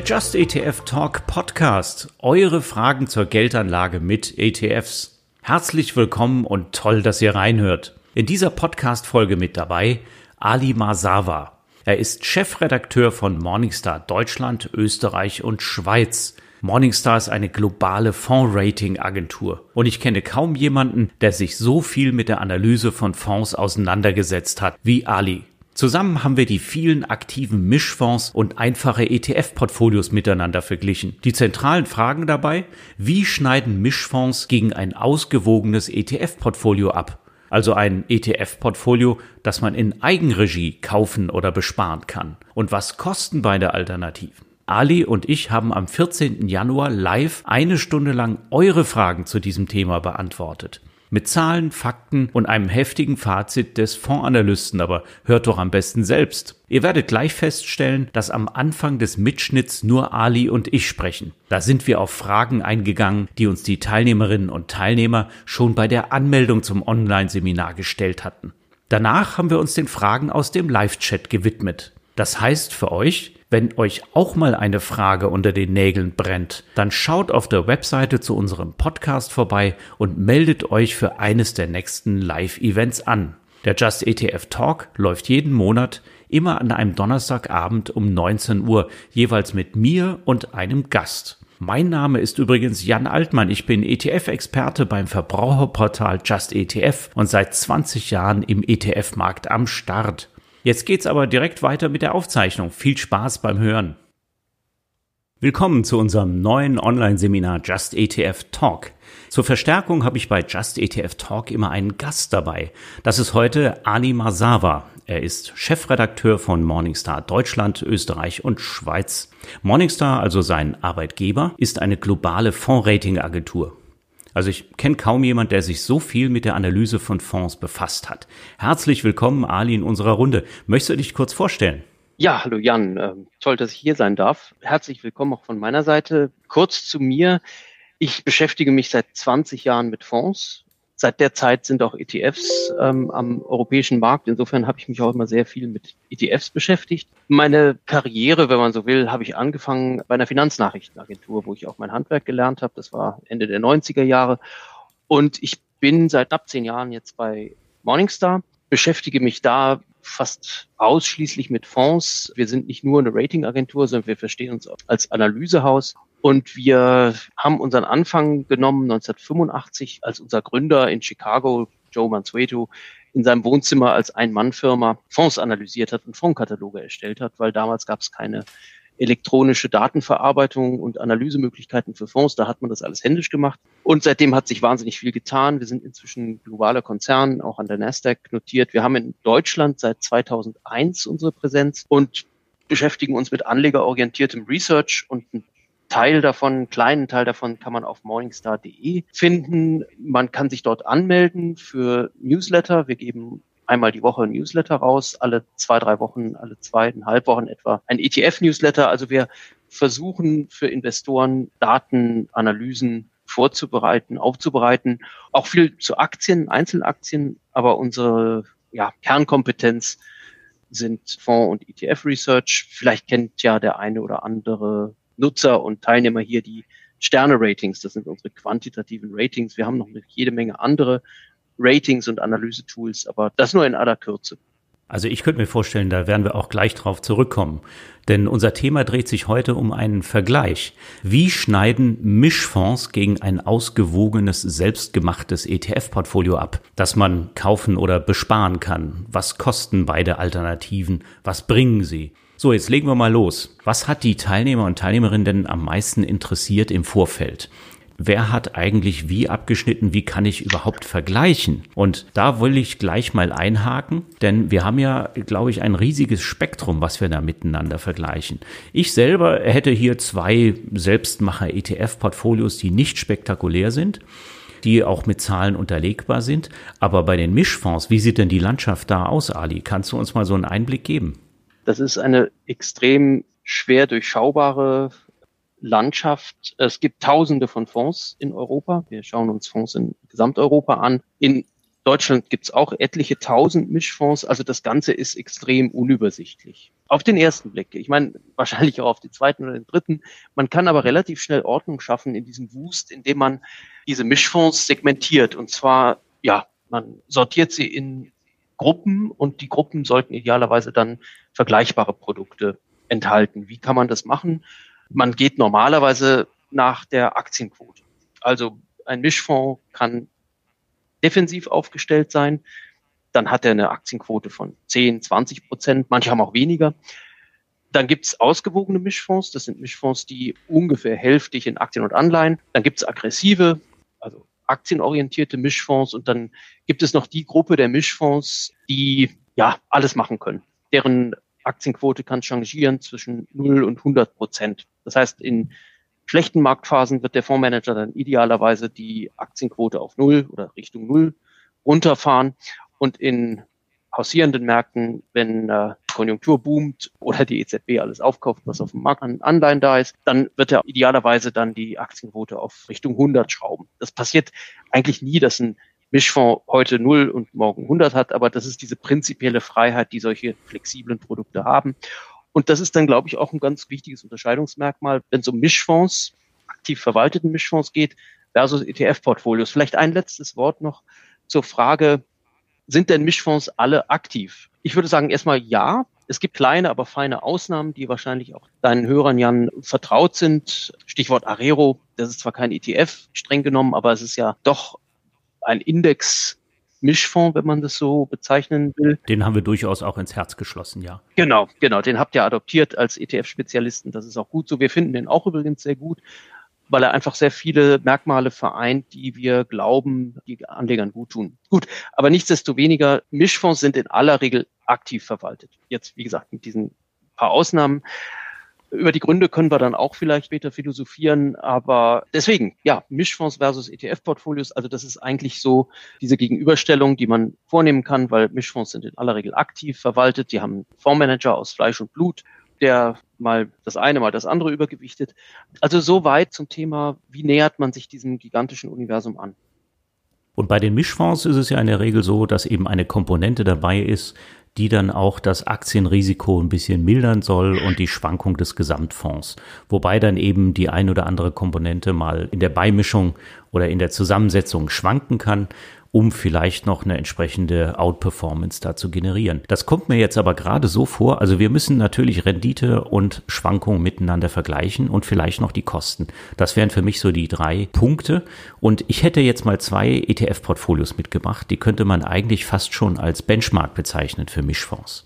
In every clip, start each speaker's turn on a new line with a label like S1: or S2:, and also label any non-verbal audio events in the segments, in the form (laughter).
S1: Der Just ETF Talk Podcast. Eure Fragen zur Geldanlage mit ETFs. Herzlich willkommen und toll, dass ihr reinhört. In dieser Podcast-Folge mit dabei Ali Masawa. Er ist Chefredakteur von Morningstar Deutschland, Österreich und Schweiz. Morningstar ist eine globale Fonds-Rating-Agentur und ich kenne kaum jemanden, der sich so viel mit der Analyse von Fonds auseinandergesetzt hat wie Ali. Zusammen haben wir die vielen aktiven Mischfonds und einfache ETF-Portfolios miteinander verglichen. Die zentralen Fragen dabei, wie schneiden Mischfonds gegen ein ausgewogenes ETF-Portfolio ab? Also ein ETF-Portfolio, das man in Eigenregie kaufen oder besparen kann. Und was kosten beide Alternativen? Ali und ich haben am 14. Januar live eine Stunde lang eure Fragen zu diesem Thema beantwortet. Mit Zahlen, Fakten und einem heftigen Fazit des Fondsanalysten, aber hört doch am besten selbst. Ihr werdet gleich feststellen, dass am Anfang des Mitschnitts nur Ali und ich sprechen. Da sind wir auf Fragen eingegangen, die uns die Teilnehmerinnen und Teilnehmer schon bei der Anmeldung zum Online-Seminar gestellt hatten. Danach haben wir uns den Fragen aus dem Live-Chat gewidmet. Das heißt für euch, wenn euch auch mal eine Frage unter den Nägeln brennt, dann schaut auf der Webseite zu unserem Podcast vorbei und meldet euch für eines der nächsten Live-Events an. Der Just ETF Talk läuft jeden Monat immer an einem Donnerstagabend um 19 Uhr, jeweils mit mir und einem Gast. Mein Name ist übrigens Jan Altmann. Ich bin ETF-Experte beim Verbraucherportal Just ETF und seit 20 Jahren im ETF-Markt am Start. Jetzt geht's aber direkt weiter mit der Aufzeichnung. Viel Spaß beim Hören. Willkommen zu unserem neuen Online-Seminar Just ETF Talk. Zur Verstärkung habe ich bei Just ETF Talk immer einen Gast dabei. Das ist heute Ali Masawa. Er ist Chefredakteur von Morningstar Deutschland, Österreich und Schweiz. Morningstar, also sein Arbeitgeber, ist eine globale Fondsrating-Agentur. Also ich kenne kaum jemand, der sich so viel mit der Analyse von Fonds befasst hat. Herzlich willkommen, Ali, in unserer Runde. Möchtest du dich kurz vorstellen?
S2: Ja, hallo Jan. Ähm, toll, dass ich hier sein darf. Herzlich willkommen auch von meiner Seite. Kurz zu mir. Ich beschäftige mich seit 20 Jahren mit Fonds, Seit der Zeit sind auch ETFs ähm, am europäischen Markt. Insofern habe ich mich auch immer sehr viel mit ETFs beschäftigt. Meine Karriere, wenn man so will, habe ich angefangen bei einer Finanznachrichtenagentur, wo ich auch mein Handwerk gelernt habe. Das war Ende der 90er Jahre. Und ich bin seit knapp zehn Jahren jetzt bei Morningstar, beschäftige mich da fast ausschließlich mit Fonds. Wir sind nicht nur eine Ratingagentur, sondern wir verstehen uns als Analysehaus und wir haben unseren Anfang genommen 1985, als unser Gründer in Chicago, Joe Mansueto, in seinem Wohnzimmer als Ein-Mann-Firma Fonds analysiert hat und Fondskataloge erstellt hat, weil damals gab es keine elektronische Datenverarbeitung und Analysemöglichkeiten für Fonds. Da hat man das alles händisch gemacht. Und seitdem hat sich wahnsinnig viel getan. Wir sind inzwischen globaler Konzern, auch an der Nasdaq notiert. Wir haben in Deutschland seit 2001 unsere Präsenz und beschäftigen uns mit anlegerorientiertem Research und ein Teil davon, einen kleinen Teil davon kann man auf morningstar.de finden. Man kann sich dort anmelden für Newsletter. Wir geben einmal die Woche ein Newsletter raus, alle zwei, drei Wochen, alle zweieinhalb Wochen etwa ein ETF-Newsletter. Also wir versuchen für Investoren Datenanalysen vorzubereiten, aufzubereiten. Auch viel zu Aktien, Einzelaktien, aber unsere ja, Kernkompetenz sind Fonds- und ETF-Research. Vielleicht kennt ja der eine oder andere Nutzer und Teilnehmer hier die Sterne-Ratings. Das sind unsere quantitativen Ratings. Wir haben noch jede Menge andere Ratings und Analysetools, aber das nur in aller Kürze.
S1: Also ich könnte mir vorstellen, da werden wir auch gleich drauf zurückkommen. Denn unser Thema dreht sich heute um einen Vergleich. Wie schneiden Mischfonds gegen ein ausgewogenes, selbstgemachtes ETF-Portfolio ab, das man kaufen oder besparen kann? Was kosten beide Alternativen? Was bringen sie? So, jetzt legen wir mal los. Was hat die Teilnehmer und Teilnehmerinnen denn am meisten interessiert im Vorfeld? wer hat eigentlich wie abgeschnitten, wie kann ich überhaupt vergleichen? Und da will ich gleich mal einhaken, denn wir haben ja, glaube ich, ein riesiges Spektrum, was wir da miteinander vergleichen. Ich selber hätte hier zwei Selbstmacher-ETF-Portfolios, die nicht spektakulär sind die auch mit Zahlen unterlegbar sind. Aber bei den Mischfonds, wie sieht denn die Landschaft da aus, Ali? Kannst du uns mal so einen Einblick geben?
S2: Das ist eine extrem schwer durchschaubare Landschaft. Es gibt tausende von Fonds in Europa. Wir schauen uns Fonds in Gesamteuropa an. In Deutschland gibt es auch etliche tausend Mischfonds. Also das Ganze ist extrem unübersichtlich. Auf den ersten Blick. Ich meine, wahrscheinlich auch auf den zweiten oder den dritten. Man kann aber relativ schnell Ordnung schaffen in diesem Wust, indem man diese Mischfonds segmentiert. Und zwar, ja, man sortiert sie in Gruppen und die Gruppen sollten idealerweise dann vergleichbare Produkte enthalten. Wie kann man das machen? Man geht normalerweise nach der Aktienquote. Also ein Mischfonds kann defensiv aufgestellt sein dann hat er eine Aktienquote von 10, 20 Prozent, manche haben auch weniger. Dann gibt's ausgewogene Mischfonds, das sind Mischfonds, die ungefähr hälftig in Aktien und Anleihen. Dann gibt's aggressive, also aktienorientierte Mischfonds und dann gibt es noch die Gruppe der Mischfonds, die ja alles machen können. Deren Aktienquote kann changieren zwischen 0 und 100 Prozent. Das heißt, in schlechten Marktphasen wird der Fondsmanager dann idealerweise die Aktienquote auf 0 oder Richtung 0 runterfahren und in hausierenden Märkten, wenn äh, Konjunktur boomt oder die EZB alles aufkauft, was auf dem Markt an Anleihen da ist, dann wird er idealerweise dann die Aktienquote auf Richtung 100 schrauben. Das passiert eigentlich nie, dass ein Mischfonds heute 0 und morgen 100 hat, aber das ist diese prinzipielle Freiheit, die solche flexiblen Produkte haben. Und das ist dann, glaube ich, auch ein ganz wichtiges Unterscheidungsmerkmal, wenn es um Mischfonds, aktiv verwalteten Mischfonds geht, versus ETF-Portfolios. Vielleicht ein letztes Wort noch zur Frage, sind denn Mischfonds alle aktiv? Ich würde sagen, erstmal ja. Es gibt kleine, aber feine Ausnahmen, die wahrscheinlich auch deinen Hörern, Jan, vertraut sind. Stichwort Arero. Das ist zwar kein ETF, streng genommen, aber es ist ja doch ein Index Mischfonds, wenn man das so bezeichnen will.
S1: Den haben wir durchaus auch ins Herz geschlossen, ja.
S2: Genau, genau. Den habt ihr adoptiert als ETF-Spezialisten. Das ist auch gut so. Wir finden den auch übrigens sehr gut weil er einfach sehr viele Merkmale vereint, die wir glauben, die Anlegern gut tun. Gut, aber nichtsdestoweniger, Mischfonds sind in aller Regel aktiv verwaltet. Jetzt, wie gesagt, mit diesen paar Ausnahmen. Über die Gründe können wir dann auch vielleicht später philosophieren, aber deswegen, ja, Mischfonds versus ETF-Portfolios, also das ist eigentlich so diese Gegenüberstellung, die man vornehmen kann, weil Mischfonds sind in aller Regel aktiv verwaltet, die haben Fondsmanager aus Fleisch und Blut der mal das eine, mal das andere übergewichtet. Also so weit zum Thema, wie nähert man sich diesem gigantischen Universum an?
S1: Und bei den Mischfonds ist es ja in der Regel so, dass eben eine Komponente dabei ist, die dann auch das Aktienrisiko ein bisschen mildern soll und die Schwankung des Gesamtfonds. Wobei dann eben die ein oder andere Komponente mal in der Beimischung oder in der Zusammensetzung schwanken kann um vielleicht noch eine entsprechende Outperformance da zu generieren. Das kommt mir jetzt aber gerade so vor, also wir müssen natürlich Rendite und Schwankungen miteinander vergleichen und vielleicht noch die Kosten. Das wären für mich so die drei Punkte. Und ich hätte jetzt mal zwei ETF-Portfolios mitgebracht, die könnte man eigentlich fast schon als Benchmark bezeichnen für Mischfonds.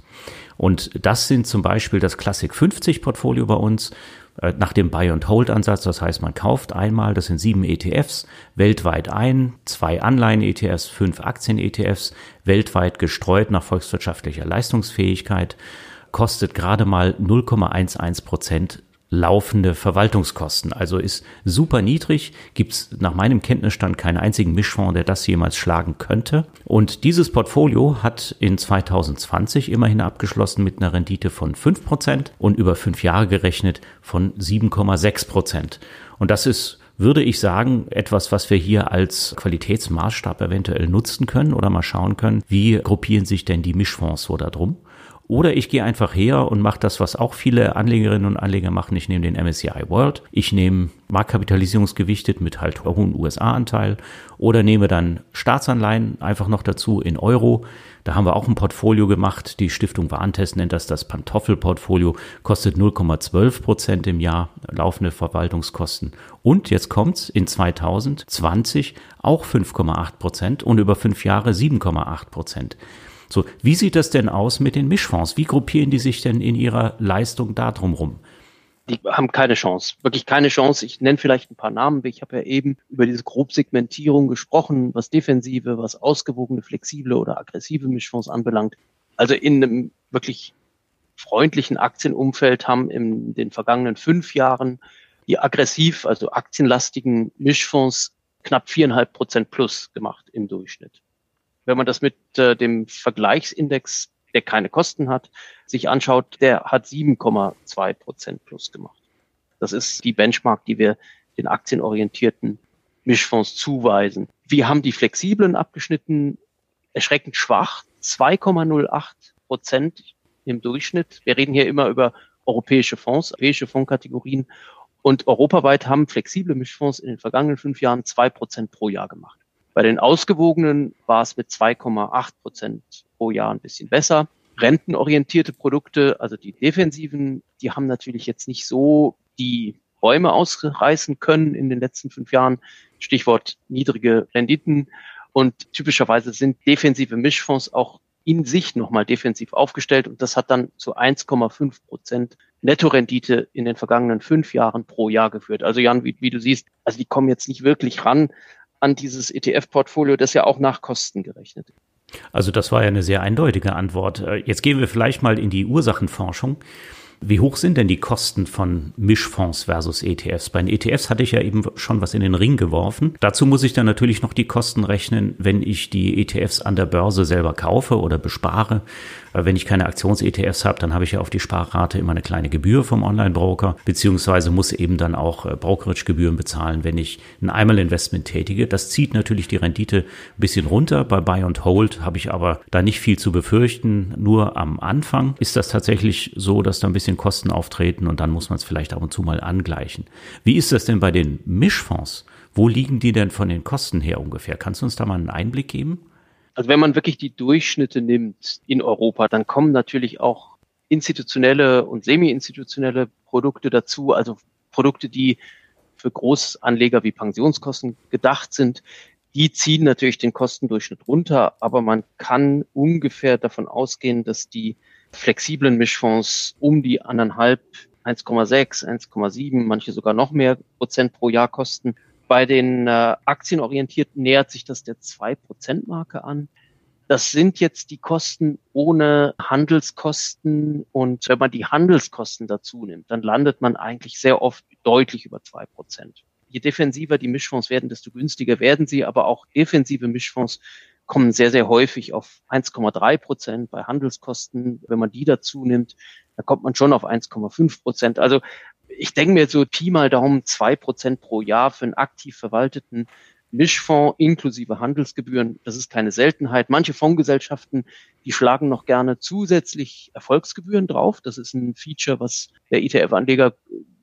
S1: Und das sind zum Beispiel das Classic 50 Portfolio bei uns, nach dem Buy-and-Hold-Ansatz. Das heißt, man kauft einmal, das sind sieben ETFs, weltweit ein, zwei Anleihen-ETFs, fünf Aktien-ETFs, weltweit gestreut nach volkswirtschaftlicher Leistungsfähigkeit, kostet gerade mal 0,11 Prozent laufende Verwaltungskosten. Also ist super niedrig, gibt es nach meinem Kenntnisstand keinen einzigen Mischfonds, der das jemals schlagen könnte. Und dieses Portfolio hat in 2020 immerhin abgeschlossen mit einer Rendite von 5% und über fünf Jahre gerechnet von 7,6%. Und das ist würde ich sagen, etwas, was wir hier als Qualitätsmaßstab eventuell nutzen können oder mal schauen können, wie gruppieren sich denn die Mischfonds so da drum. Oder ich gehe einfach her und mache das, was auch viele Anlegerinnen und Anleger machen. Ich nehme den MSCI World. Ich nehme Marktkapitalisierungsgewichtet mit halt hohen USA-Anteil oder nehme dann Staatsanleihen einfach noch dazu in Euro. Da haben wir auch ein Portfolio gemacht. Die Stiftung Warentest nennt das das Pantoffelportfolio. Kostet 0,12 Prozent im Jahr laufende Verwaltungskosten. Und jetzt kommt's in 2020 auch 5,8 Prozent und über fünf Jahre 7,8 Prozent. So, wie sieht das denn aus mit den Mischfonds? Wie gruppieren die sich denn in ihrer Leistung da drumrum?
S2: Die haben keine Chance, wirklich keine Chance. Ich nenne vielleicht ein paar Namen. Ich habe ja eben über diese Grobsegmentierung gesprochen, was defensive, was ausgewogene, flexible oder aggressive Mischfonds anbelangt. Also in einem wirklich freundlichen Aktienumfeld haben in den vergangenen fünf Jahren die aggressiv, also aktienlastigen Mischfonds knapp viereinhalb Prozent plus gemacht im Durchschnitt. Wenn man das mit äh, dem Vergleichsindex, der keine Kosten hat, sich anschaut, der hat 7,2 Prozent plus gemacht. Das ist die Benchmark, die wir den aktienorientierten Mischfonds zuweisen. Wir haben die flexiblen abgeschnitten, erschreckend schwach, 2,08 Prozent. im Durchschnitt. Wir reden hier immer über europäische Fonds, europäische Fondskategorien. Und europaweit haben flexible Mischfonds in den vergangenen fünf Jahren zwei Prozent pro Jahr gemacht. Bei den ausgewogenen war es mit 2,8 Prozent pro Jahr ein bisschen besser. Rentenorientierte Produkte, also die defensiven, die haben natürlich jetzt nicht so die Bäume ausreißen können in den letzten fünf Jahren. Stichwort niedrige Renditen. Und typischerweise sind defensive Mischfonds auch in sich nochmal defensiv aufgestellt und das hat dann zu 1,5 Prozent Nettorendite in den vergangenen fünf Jahren pro Jahr geführt. Also Jan, wie, wie du siehst, also die kommen jetzt nicht wirklich ran an dieses ETF-Portfolio, das ja auch nach Kosten gerechnet.
S1: Also das war ja eine sehr eindeutige Antwort. Äh, jetzt gehen wir vielleicht mal in die Ursachenforschung. Wie hoch sind denn die Kosten von Mischfonds versus ETFs? Bei den ETFs hatte ich ja eben schon was in den Ring geworfen. Dazu muss ich dann natürlich noch die Kosten rechnen, wenn ich die ETFs an der Börse selber kaufe oder bespare. Wenn ich keine Aktions-ETFs habe, dann habe ich ja auf die Sparrate immer eine kleine Gebühr vom Online-Broker, beziehungsweise muss eben dann auch äh, Brokerage-Gebühren bezahlen, wenn ich ein Einmal-Investment tätige. Das zieht natürlich die Rendite ein bisschen runter. Bei Buy and Hold habe ich aber da nicht viel zu befürchten. Nur am Anfang ist das tatsächlich so, dass da ein bisschen Kosten auftreten und dann muss man es vielleicht ab und zu mal angleichen. Wie ist das denn bei den Mischfonds? Wo liegen die denn von den Kosten her ungefähr? Kannst du uns da mal einen Einblick geben?
S2: Also wenn man wirklich die Durchschnitte nimmt in Europa, dann kommen natürlich auch institutionelle und semi-institutionelle Produkte dazu, also Produkte, die für Großanleger wie Pensionskosten gedacht sind. Die ziehen natürlich den Kostendurchschnitt runter, aber man kann ungefähr davon ausgehen, dass die flexiblen Mischfonds um die anderthalb 1,6, 1,7, manche sogar noch mehr Prozent pro Jahr kosten bei den äh, Aktienorientierten nähert sich das der 2%-Marke an. Das sind jetzt die Kosten ohne Handelskosten. Und wenn man die Handelskosten dazu nimmt, dann landet man eigentlich sehr oft deutlich über zwei Prozent. Je defensiver die Mischfonds werden, desto günstiger werden sie. Aber auch defensive Mischfonds kommen sehr, sehr häufig auf 1,3 Prozent bei Handelskosten. Wenn man die dazu nimmt, da kommt man schon auf 1,5 Prozent. Also ich denke mir so Pi mal Daumen zwei Prozent pro Jahr für einen aktiv verwalteten Mischfonds inklusive Handelsgebühren. Das ist keine Seltenheit. Manche Fondsgesellschaften, die schlagen noch gerne zusätzlich Erfolgsgebühren drauf. Das ist ein Feature, was der ETF-Anleger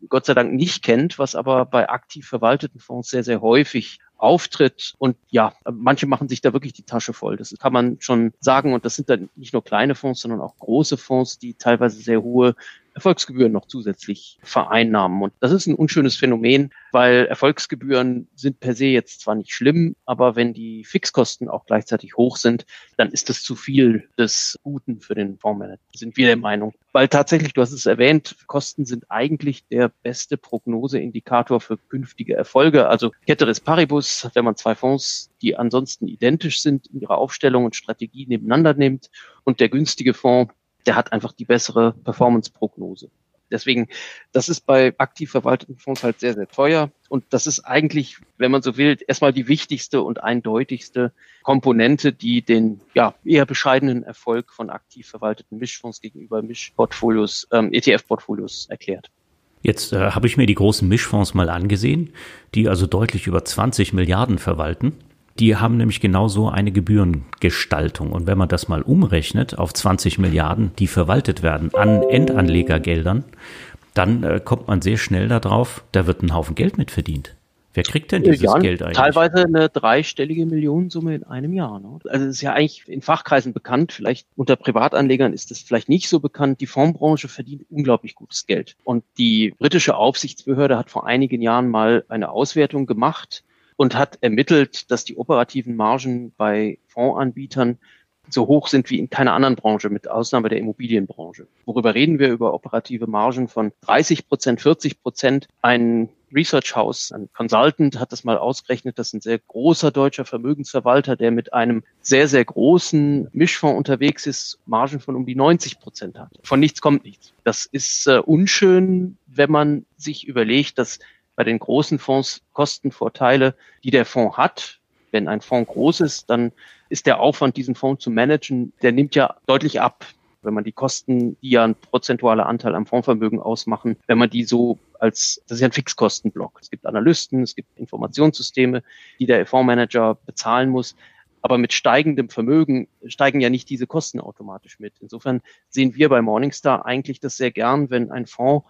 S2: Gott sei Dank nicht kennt, was aber bei aktiv verwalteten Fonds sehr, sehr häufig auftritt. Und ja, manche machen sich da wirklich die Tasche voll. Das kann man schon sagen. Und das sind dann nicht nur kleine Fonds, sondern auch große Fonds, die teilweise sehr hohe Erfolgsgebühren noch zusätzlich vereinnahmen. Und das ist ein unschönes Phänomen, weil Erfolgsgebühren sind per se jetzt zwar nicht schlimm, aber wenn die Fixkosten auch gleichzeitig hoch sind, dann ist das zu viel des Guten für den Fondsmanager, sind wir der Meinung. Weil tatsächlich, du hast es erwähnt, Kosten sind eigentlich der beste Prognoseindikator für künftige Erfolge. Also Ceteris Paribus, wenn man zwei Fonds, die ansonsten identisch sind in ihrer Aufstellung und Strategie nebeneinander nimmt und der günstige Fonds der hat einfach die bessere Performance-Prognose. Deswegen, das ist bei aktiv verwalteten Fonds halt sehr, sehr teuer. Und das ist eigentlich, wenn man so will, erstmal die wichtigste und eindeutigste Komponente, die den ja, eher bescheidenen Erfolg von aktiv verwalteten Mischfonds gegenüber Mischportfolios, ähm, ETF-Portfolios erklärt.
S1: Jetzt äh, habe ich mir die großen Mischfonds mal angesehen, die also deutlich über 20 Milliarden verwalten. Die haben nämlich genauso eine Gebührengestaltung. Und wenn man das mal umrechnet auf 20 Milliarden, die verwaltet werden an Endanlegergeldern, dann äh, kommt man sehr schnell darauf, da wird ein Haufen Geld mit verdient. Wer kriegt denn dieses
S2: ja,
S1: Geld eigentlich?
S2: Teilweise eine dreistellige Millionensumme in einem Jahr. Ne? Also es ist ja eigentlich in Fachkreisen bekannt, vielleicht unter Privatanlegern ist es vielleicht nicht so bekannt. Die Fondsbranche verdient unglaublich gutes Geld. Und die britische Aufsichtsbehörde hat vor einigen Jahren mal eine Auswertung gemacht und hat ermittelt, dass die operativen Margen bei Fondsanbietern so hoch sind wie in keiner anderen Branche, mit Ausnahme der Immobilienbranche. Worüber reden wir? Über operative Margen von 30 Prozent, 40 Prozent. Ein Research House, ein Consultant hat das mal ausgerechnet, dass ein sehr großer deutscher Vermögensverwalter, der mit einem sehr, sehr großen Mischfonds unterwegs ist, Margen von um die 90 Prozent hat. Von nichts kommt nichts. Das ist äh, unschön, wenn man sich überlegt, dass bei den großen Fonds Kostenvorteile, die der Fonds hat. Wenn ein Fonds groß ist, dann ist der Aufwand, diesen Fonds zu managen, der nimmt ja deutlich ab. Wenn man die Kosten, die ja ein prozentualer Anteil am Fondsvermögen ausmachen, wenn man die so als, das ist ja ein Fixkostenblock. Es gibt Analysten, es gibt Informationssysteme, die der Fondsmanager bezahlen muss. Aber mit steigendem Vermögen steigen ja nicht diese Kosten automatisch mit. Insofern sehen wir bei Morningstar eigentlich das sehr gern, wenn ein Fonds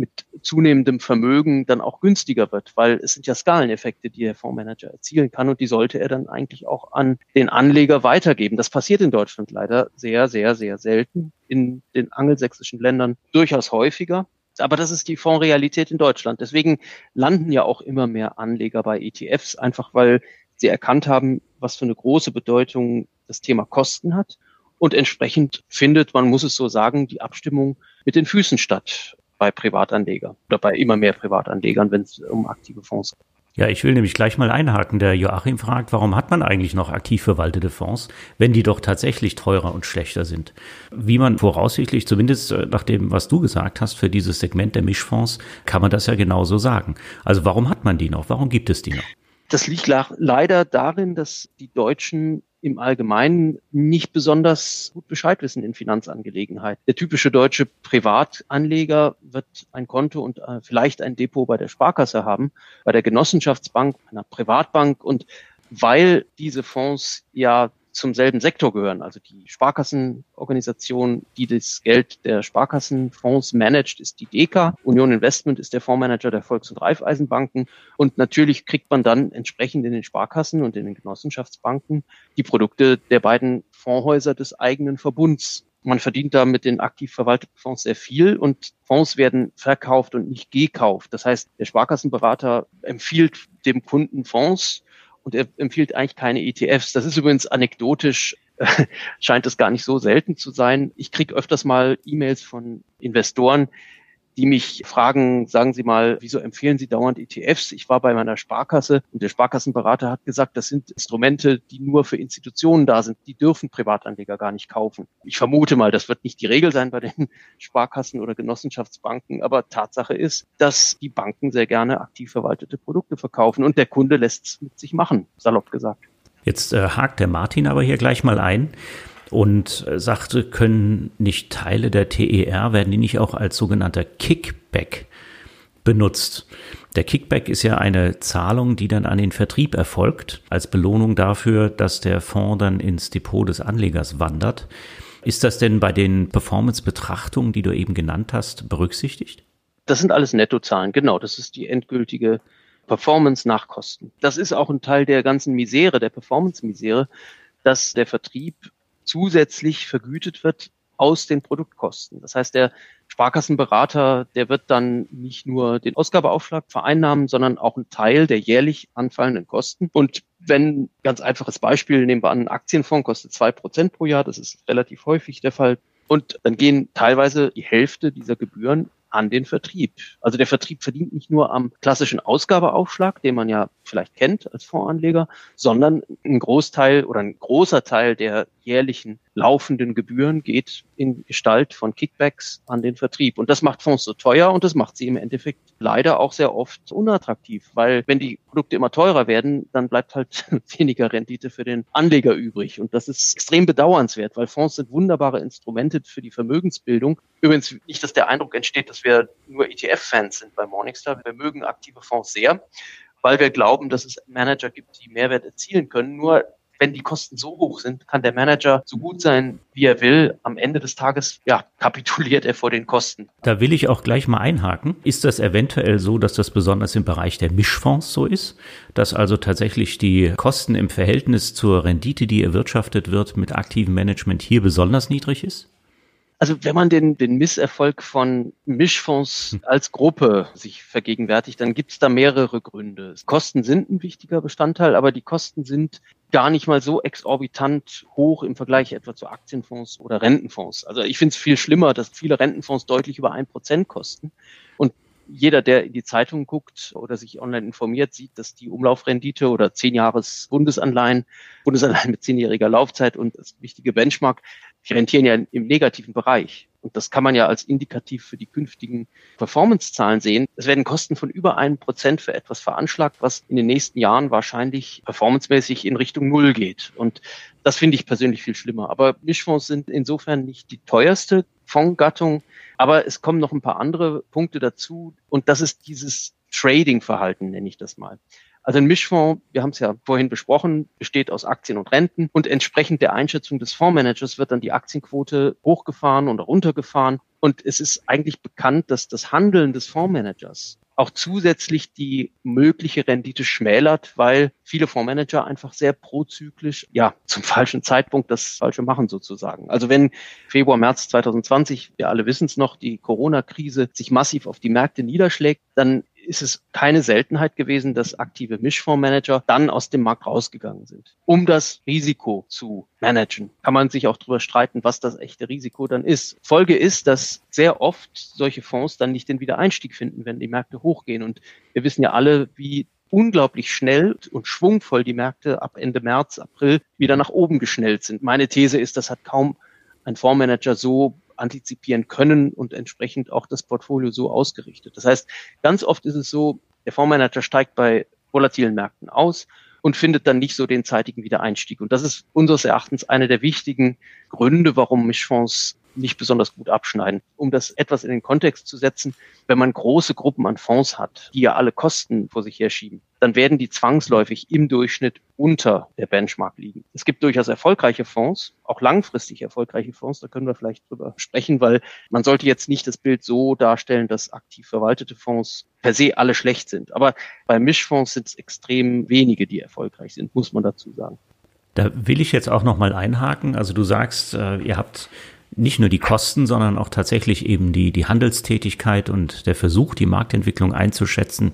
S2: mit zunehmendem Vermögen dann auch günstiger wird, weil es sind ja Skaleneffekte, die der Fondsmanager erzielen kann und die sollte er dann eigentlich auch an den Anleger weitergeben. Das passiert in Deutschland leider sehr, sehr, sehr selten, in den angelsächsischen Ländern durchaus häufiger. Aber das ist die Fondsrealität in Deutschland. Deswegen landen ja auch immer mehr Anleger bei ETFs, einfach weil sie erkannt haben, was für eine große Bedeutung das Thema Kosten hat. Und entsprechend findet, man muss es so sagen, die Abstimmung mit den Füßen statt bei Privatanlegern oder bei immer mehr Privatanlegern, wenn es um aktive Fonds geht.
S1: Ja, ich will nämlich gleich mal einhaken. Der Joachim fragt, warum hat man eigentlich noch aktiv verwaltete Fonds, wenn die doch tatsächlich teurer und schlechter sind? Wie man voraussichtlich, zumindest äh, nach dem, was du gesagt hast, für dieses Segment der Mischfonds, kann man das ja genauso sagen. Also warum hat man die noch? Warum gibt es die noch?
S2: Das liegt leider darin, dass die Deutschen im Allgemeinen nicht besonders gut Bescheid wissen in Finanzangelegenheiten. Der typische deutsche Privatanleger wird ein Konto und äh, vielleicht ein Depot bei der Sparkasse haben, bei der Genossenschaftsbank, einer Privatbank und weil diese Fonds ja zum selben Sektor gehören. Also die Sparkassenorganisation, die das Geld der Sparkassenfonds managt, ist die DECA. Union Investment ist der Fondsmanager der Volks- und Raiffeisenbanken. Und natürlich kriegt man dann entsprechend in den Sparkassen und in den Genossenschaftsbanken die Produkte der beiden Fondshäuser des eigenen Verbunds. Man verdient da mit den aktiv verwalteten Fonds sehr viel und Fonds werden verkauft und nicht gekauft. Das heißt, der Sparkassenberater empfiehlt dem Kunden Fonds und er empfiehlt eigentlich keine ETFs. Das ist übrigens anekdotisch, (laughs) scheint es gar nicht so selten zu sein. Ich kriege öfters mal E-Mails von Investoren, die mich fragen, sagen Sie mal, wieso empfehlen Sie dauernd ETFs? Ich war bei meiner Sparkasse und der Sparkassenberater hat gesagt, das sind Instrumente, die nur für Institutionen da sind. Die dürfen Privatanleger gar nicht kaufen. Ich vermute mal, das wird nicht die Regel sein bei den (laughs) Sparkassen oder Genossenschaftsbanken, aber Tatsache ist, dass die Banken sehr gerne aktiv verwaltete Produkte verkaufen und der Kunde lässt es mit sich machen, salopp gesagt.
S1: Jetzt äh, hakt der Martin aber hier gleich mal ein und äh, sagte, können nicht Teile der TER, werden die nicht auch als sogenannter Kickback benutzt? Der Kickback ist ja eine Zahlung, die dann an den Vertrieb erfolgt, als Belohnung dafür, dass der Fonds dann ins Depot des Anlegers wandert. Ist das denn bei den Performance-Betrachtungen, die du eben genannt hast, berücksichtigt?
S2: Das sind alles Nettozahlen, genau. Das ist die endgültige Performance nach Kosten. Das ist auch ein Teil der ganzen Misere, der Performance-Misere, dass der Vertrieb zusätzlich vergütet wird aus den Produktkosten. Das heißt, der Sparkassenberater, der wird dann nicht nur den Ausgabeaufschlag vereinnahmen, sondern auch einen Teil der jährlich anfallenden Kosten. Und wenn, ganz einfaches Beispiel, nehmen wir an, ein Aktienfonds kostet zwei Prozent pro Jahr, das ist relativ häufig der Fall. Und dann gehen teilweise die Hälfte dieser Gebühren an den Vertrieb. Also der Vertrieb verdient nicht nur am klassischen Ausgabeaufschlag, den man ja vielleicht kennt als Fondsanleger, sondern ein Großteil oder ein großer Teil der jährlichen laufenden Gebühren geht in Gestalt von Kickbacks an den Vertrieb. Und das macht Fonds so teuer und das macht sie im Endeffekt leider auch sehr oft unattraktiv, weil wenn die Produkte immer teurer werden, dann bleibt halt (laughs) weniger Rendite für den Anleger übrig. Und das ist extrem bedauernswert, weil Fonds sind wunderbare Instrumente für die Vermögensbildung. Übrigens nicht, dass der Eindruck entsteht, dass wir nur ETF-Fans sind bei Morningstar. Wir mögen aktive Fonds sehr weil wir glauben, dass es Manager gibt, die Mehrwert erzielen können. Nur wenn die Kosten so hoch sind, kann der Manager so gut sein, wie er will. Am Ende des Tages, ja, (laughs) kapituliert er vor den Kosten.
S1: Da will ich auch gleich mal einhaken. Ist das eventuell so, dass das besonders im Bereich der Mischfonds so ist? Dass also tatsächlich die Kosten im Verhältnis zur Rendite, die erwirtschaftet wird, mit aktivem Management hier besonders niedrig ist?
S2: Also wenn man den, den Misserfolg von Mischfonds hm. als Gruppe sich vergegenwärtigt, dann gibt es da mehrere Gründe. Kosten sind ein wichtiger Bestandteil, aber die Kosten sind gar nicht mal so exorbitant hoch im Vergleich etwa zu Aktienfonds oder Rentenfonds. Also ich finde es viel schlimmer, dass viele Rentenfonds deutlich über ein Prozent kosten. Und jeder, der in die Zeitung guckt oder sich online informiert, sieht, dass die Umlaufrendite oder zehn Jahres Bundesanleihen, Bundesanleihen mit zehnjähriger Laufzeit und das wichtige Benchmark, die rentieren ja im negativen Bereich. Und das kann man ja als indikativ für die künftigen Performance-Zahlen sehen. Es werden Kosten von über einem Prozent für etwas veranschlagt, was in den nächsten Jahren wahrscheinlich performancemäßig in Richtung Null geht. Und das finde ich persönlich viel schlimmer. Aber Mischfonds sind insofern nicht die teuerste Fondsgattung. Aber es kommen noch ein paar andere Punkte dazu. Und das ist dieses Trading-Verhalten, nenne ich das mal. Also ein Mischfonds, wir haben es ja vorhin besprochen, besteht aus Aktien und Renten und entsprechend der Einschätzung des Fondsmanagers wird dann die Aktienquote hochgefahren oder runtergefahren. Und es ist eigentlich bekannt, dass das Handeln des Fondsmanagers auch zusätzlich die mögliche Rendite schmälert, weil viele Fondsmanager einfach sehr prozyklisch, ja, zum falschen Zeitpunkt das Falsche machen sozusagen. Also wenn Februar, März 2020, wir alle wissen es noch, die Corona-Krise sich massiv auf die Märkte niederschlägt, dann ist es keine Seltenheit gewesen, dass aktive Mischfondsmanager dann aus dem Markt rausgegangen sind. Um das Risiko zu managen, kann man sich auch darüber streiten, was das echte Risiko dann ist. Folge ist, dass sehr oft solche Fonds dann nicht den Wiedereinstieg finden, wenn die Märkte hochgehen. Und wir wissen ja alle, wie unglaublich schnell und schwungvoll die Märkte ab Ende März, April wieder nach oben geschnellt sind. Meine These ist, das hat kaum ein Fondsmanager so antizipieren können und entsprechend auch das Portfolio so ausgerichtet. Das heißt, ganz oft ist es so, der Fondsmanager steigt bei volatilen Märkten aus und findet dann nicht so den zeitigen Wiedereinstieg. Und das ist unseres Erachtens einer der wichtigen Gründe, warum Mischfonds nicht besonders gut abschneiden. Um das etwas in den Kontext zu setzen, wenn man große Gruppen an Fonds hat, die ja alle Kosten vor sich herschieben, dann werden die zwangsläufig im Durchschnitt unter der Benchmark liegen. Es gibt durchaus erfolgreiche Fonds, auch langfristig erfolgreiche Fonds, da können wir vielleicht drüber sprechen, weil man sollte jetzt nicht das Bild so darstellen, dass aktiv verwaltete Fonds per se alle schlecht sind. Aber bei Mischfonds sind es extrem wenige, die erfolgreich sind, muss man dazu sagen.
S1: Da will ich jetzt auch noch mal einhaken. Also du sagst, äh, ihr habt nicht nur die Kosten, sondern auch tatsächlich eben die, die Handelstätigkeit und der Versuch, die Marktentwicklung einzuschätzen,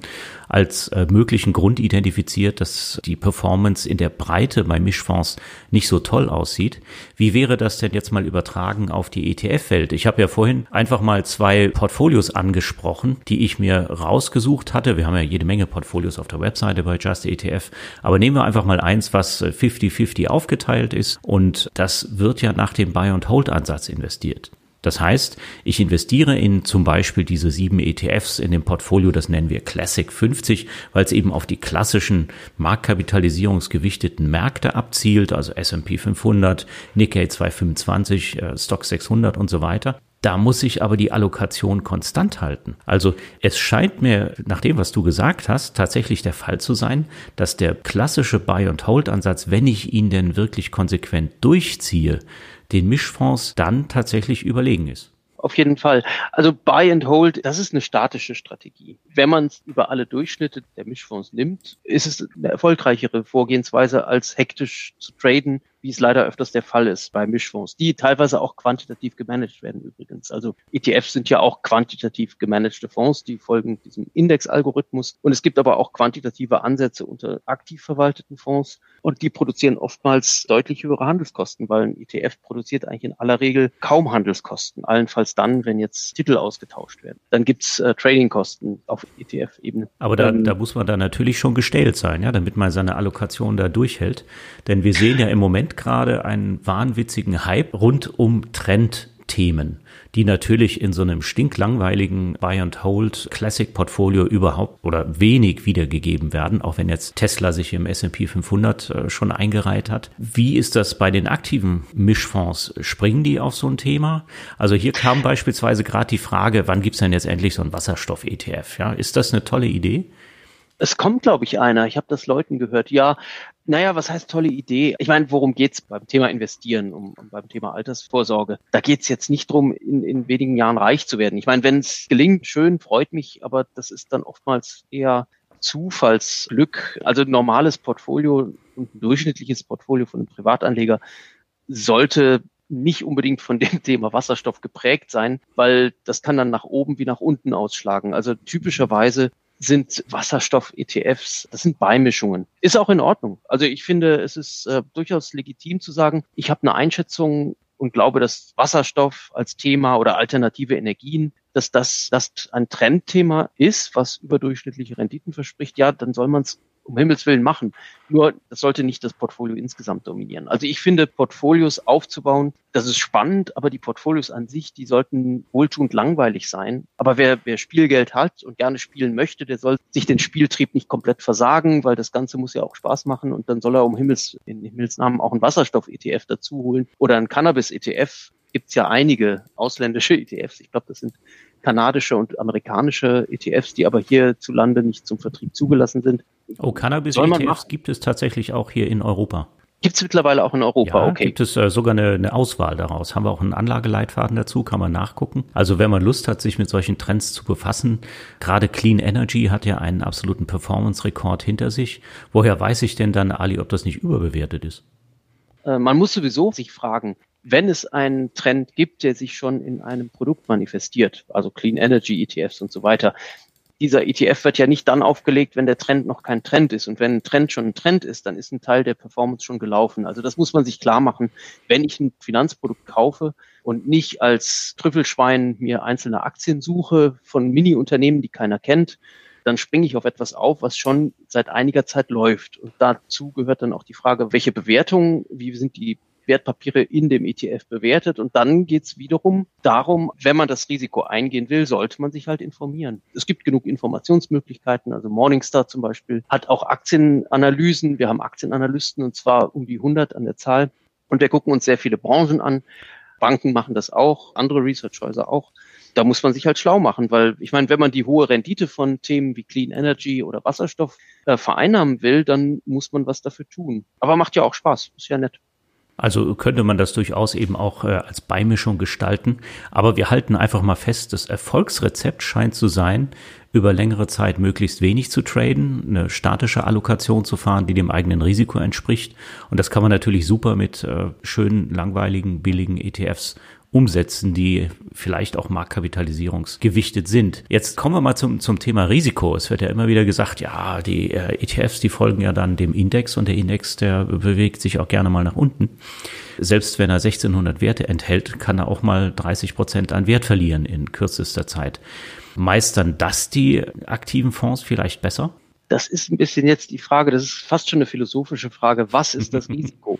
S1: als äh, möglichen Grund identifiziert, dass die Performance in der Breite bei Mischfonds nicht so toll aussieht. Wie wäre das denn jetzt mal übertragen auf die ETF-Welt? Ich habe ja vorhin einfach mal zwei Portfolios angesprochen, die ich mir rausgesucht hatte. Wir haben ja jede Menge Portfolios auf der Webseite bei Just ETF, aber nehmen wir einfach mal eins, was 50-50 aufgeteilt ist und das wird ja nach dem Buy-and-Hold-Ansatz investiert. Das heißt, ich investiere in zum Beispiel diese sieben ETFs in dem Portfolio, das nennen wir Classic 50, weil es eben auf die klassischen marktkapitalisierungsgewichteten Märkte abzielt, also S&P 500, Nikkei 225, äh, Stock 600 und so weiter. Da muss ich aber die Allokation konstant halten. Also es scheint mir, nach dem, was du gesagt hast, tatsächlich der Fall zu sein, dass der klassische Buy-and-Hold-Ansatz, wenn ich ihn denn wirklich konsequent durchziehe, den Mischfonds dann tatsächlich überlegen ist.
S2: Auf jeden Fall. Also Buy and Hold, das ist eine statische Strategie. Wenn man es über alle Durchschnitte der Mischfonds nimmt, ist es eine erfolgreichere Vorgehensweise, als hektisch zu traden wie es leider öfters der Fall ist bei Mischfonds, die teilweise auch quantitativ gemanagt werden übrigens. Also ETFs sind ja auch quantitativ gemanagte Fonds, die folgen diesem Indexalgorithmus. Und es gibt aber auch quantitative Ansätze unter aktiv verwalteten Fonds und die produzieren oftmals deutlich höhere Handelskosten, weil ein ETF produziert eigentlich in aller Regel kaum Handelskosten, allenfalls dann, wenn jetzt Titel ausgetauscht werden. Dann gibt's äh, Tradingkosten auf ETF-Ebene.
S1: Aber da, ähm, da muss man da natürlich schon gestellt sein, ja, damit man seine Allokation da durchhält. Denn wir sehen ja im Moment gerade einen wahnwitzigen Hype rund um Trendthemen, die natürlich in so einem stinklangweiligen Buy and Hold Classic Portfolio überhaupt oder wenig wiedergegeben werden, auch wenn jetzt Tesla sich im S&P 500 äh, schon eingereiht hat. Wie ist das bei den aktiven Mischfonds? Springen die auf so ein Thema? Also hier kam beispielsweise gerade die Frage, wann gibt's denn jetzt endlich so ein Wasserstoff-ETF? Ja, ist das eine tolle Idee?
S2: Es kommt, glaube ich, einer. Ich habe das Leuten gehört. Ja, naja, was heißt tolle Idee? Ich meine, worum geht's beim Thema Investieren, um, um beim Thema Altersvorsorge? Da geht's jetzt nicht drum, in, in wenigen Jahren reich zu werden. Ich meine, wenn es gelingt, schön, freut mich, aber das ist dann oftmals eher Zufallsglück. Also normales Portfolio und ein durchschnittliches Portfolio von einem Privatanleger sollte nicht unbedingt von dem (laughs) Thema Wasserstoff geprägt sein, weil das kann dann nach oben wie nach unten ausschlagen. Also typischerweise sind Wasserstoff-ETFs, das sind Beimischungen. Ist auch in Ordnung. Also ich finde, es ist äh, durchaus legitim zu sagen, ich habe eine Einschätzung und glaube, dass Wasserstoff als Thema oder alternative Energien, dass das, das ein Trendthema ist, was überdurchschnittliche Renditen verspricht, ja, dann soll man es um Himmels Willen machen. Nur, das sollte nicht das Portfolio insgesamt dominieren. Also ich finde, Portfolios aufzubauen, das ist spannend, aber die Portfolios an sich, die sollten wohltuend langweilig sein. Aber wer, wer Spielgeld hat und gerne spielen möchte, der soll sich den Spieltrieb nicht komplett versagen, weil das Ganze muss ja auch Spaß machen und dann soll er um Himmels, in Himmels Namen auch einen Wasserstoff-ETF dazu holen oder einen Cannabis-ETF. Gibt es ja einige ausländische ETFs. Ich glaube, das sind kanadische und amerikanische ETFs, die aber hierzulande nicht zum Vertrieb zugelassen sind.
S1: Oh, Cannabis-ETFs gibt es tatsächlich auch hier in Europa.
S2: Gibt es mittlerweile auch in Europa,
S1: ja, okay. Gibt es äh, sogar eine, eine Auswahl daraus. Haben wir auch einen Anlageleitfaden dazu, kann man nachgucken. Also wenn man Lust hat, sich mit solchen Trends zu befassen, gerade Clean Energy hat ja einen absoluten Performance-Rekord hinter sich. Woher weiß ich denn dann, Ali, ob das nicht überbewertet ist?
S2: Äh, man muss sowieso sich fragen, wenn es einen Trend gibt, der sich schon in einem Produkt manifestiert, also Clean Energy ETFs und so weiter, dieser ETF wird ja nicht dann aufgelegt, wenn der Trend noch kein Trend ist. Und wenn ein Trend schon ein Trend ist, dann ist ein Teil der Performance schon gelaufen. Also das muss man sich klar machen. Wenn ich ein Finanzprodukt kaufe und nicht als Trüffelschwein mir einzelne Aktien suche von Mini-Unternehmen, die keiner kennt, dann springe ich auf etwas auf, was schon seit einiger Zeit läuft. Und dazu gehört dann auch die Frage, welche Bewertung, wie sind die Wertpapiere in dem ETF bewertet. Und dann geht es wiederum darum, wenn man das Risiko eingehen will, sollte man sich halt informieren. Es gibt genug Informationsmöglichkeiten. Also Morningstar zum Beispiel hat auch Aktienanalysen. Wir haben Aktienanalysten und zwar um die 100 an der Zahl. Und wir gucken uns sehr viele Branchen an. Banken machen das auch, andere Researchhäuser auch. Da muss man sich halt schlau machen, weil ich meine, wenn man die hohe Rendite von Themen wie Clean Energy oder Wasserstoff äh, vereinnahmen will, dann muss man was dafür tun. Aber macht ja auch Spaß, ist ja nett.
S1: Also könnte man das durchaus eben auch äh, als Beimischung gestalten. Aber wir halten einfach mal fest, das Erfolgsrezept scheint zu sein, über längere Zeit möglichst wenig zu traden, eine statische Allokation zu fahren, die dem eigenen Risiko entspricht. Und das kann man natürlich super mit äh, schönen, langweiligen, billigen ETFs umsetzen, die vielleicht auch marktkapitalisierungsgewichtet sind. Jetzt kommen wir mal zum, zum Thema Risiko. Es wird ja immer wieder gesagt, ja, die äh, ETFs, die folgen ja dann dem Index und der Index, der bewegt sich auch gerne mal nach unten. Selbst wenn er 1600 Werte enthält, kann er auch mal 30 Prozent an Wert verlieren in kürzester Zeit. Meistern das die aktiven Fonds vielleicht besser?
S2: Das ist ein bisschen jetzt die Frage, das ist fast schon eine philosophische Frage. Was ist das (laughs) Risiko?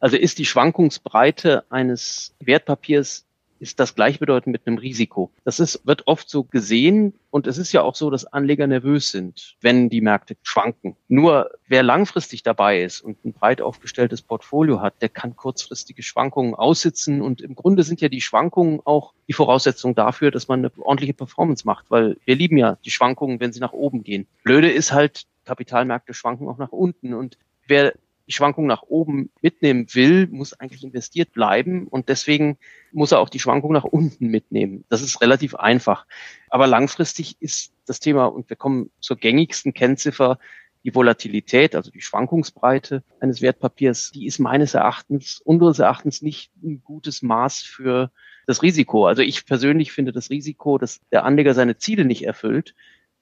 S2: Also ist die Schwankungsbreite eines Wertpapiers ist das gleichbedeutend mit einem Risiko. Das ist, wird oft so gesehen und es ist ja auch so, dass Anleger nervös sind, wenn die Märkte schwanken. Nur wer langfristig dabei ist und ein breit aufgestelltes Portfolio hat, der kann kurzfristige Schwankungen aussitzen und im Grunde sind ja die Schwankungen auch die Voraussetzung dafür, dass man eine ordentliche Performance macht, weil wir lieben ja die Schwankungen, wenn sie nach oben gehen. Blöde ist halt, Kapitalmärkte schwanken auch nach unten und wer die Schwankung nach oben mitnehmen will, muss eigentlich investiert bleiben und deswegen muss er auch die Schwankung nach unten mitnehmen. Das ist relativ einfach. Aber langfristig ist das Thema, und wir kommen zur gängigsten Kennziffer, die Volatilität, also die Schwankungsbreite eines Wertpapiers, die ist meines Erachtens, unseres Erachtens nicht ein gutes Maß für das Risiko. Also ich persönlich finde das Risiko, dass der Anleger seine Ziele nicht erfüllt,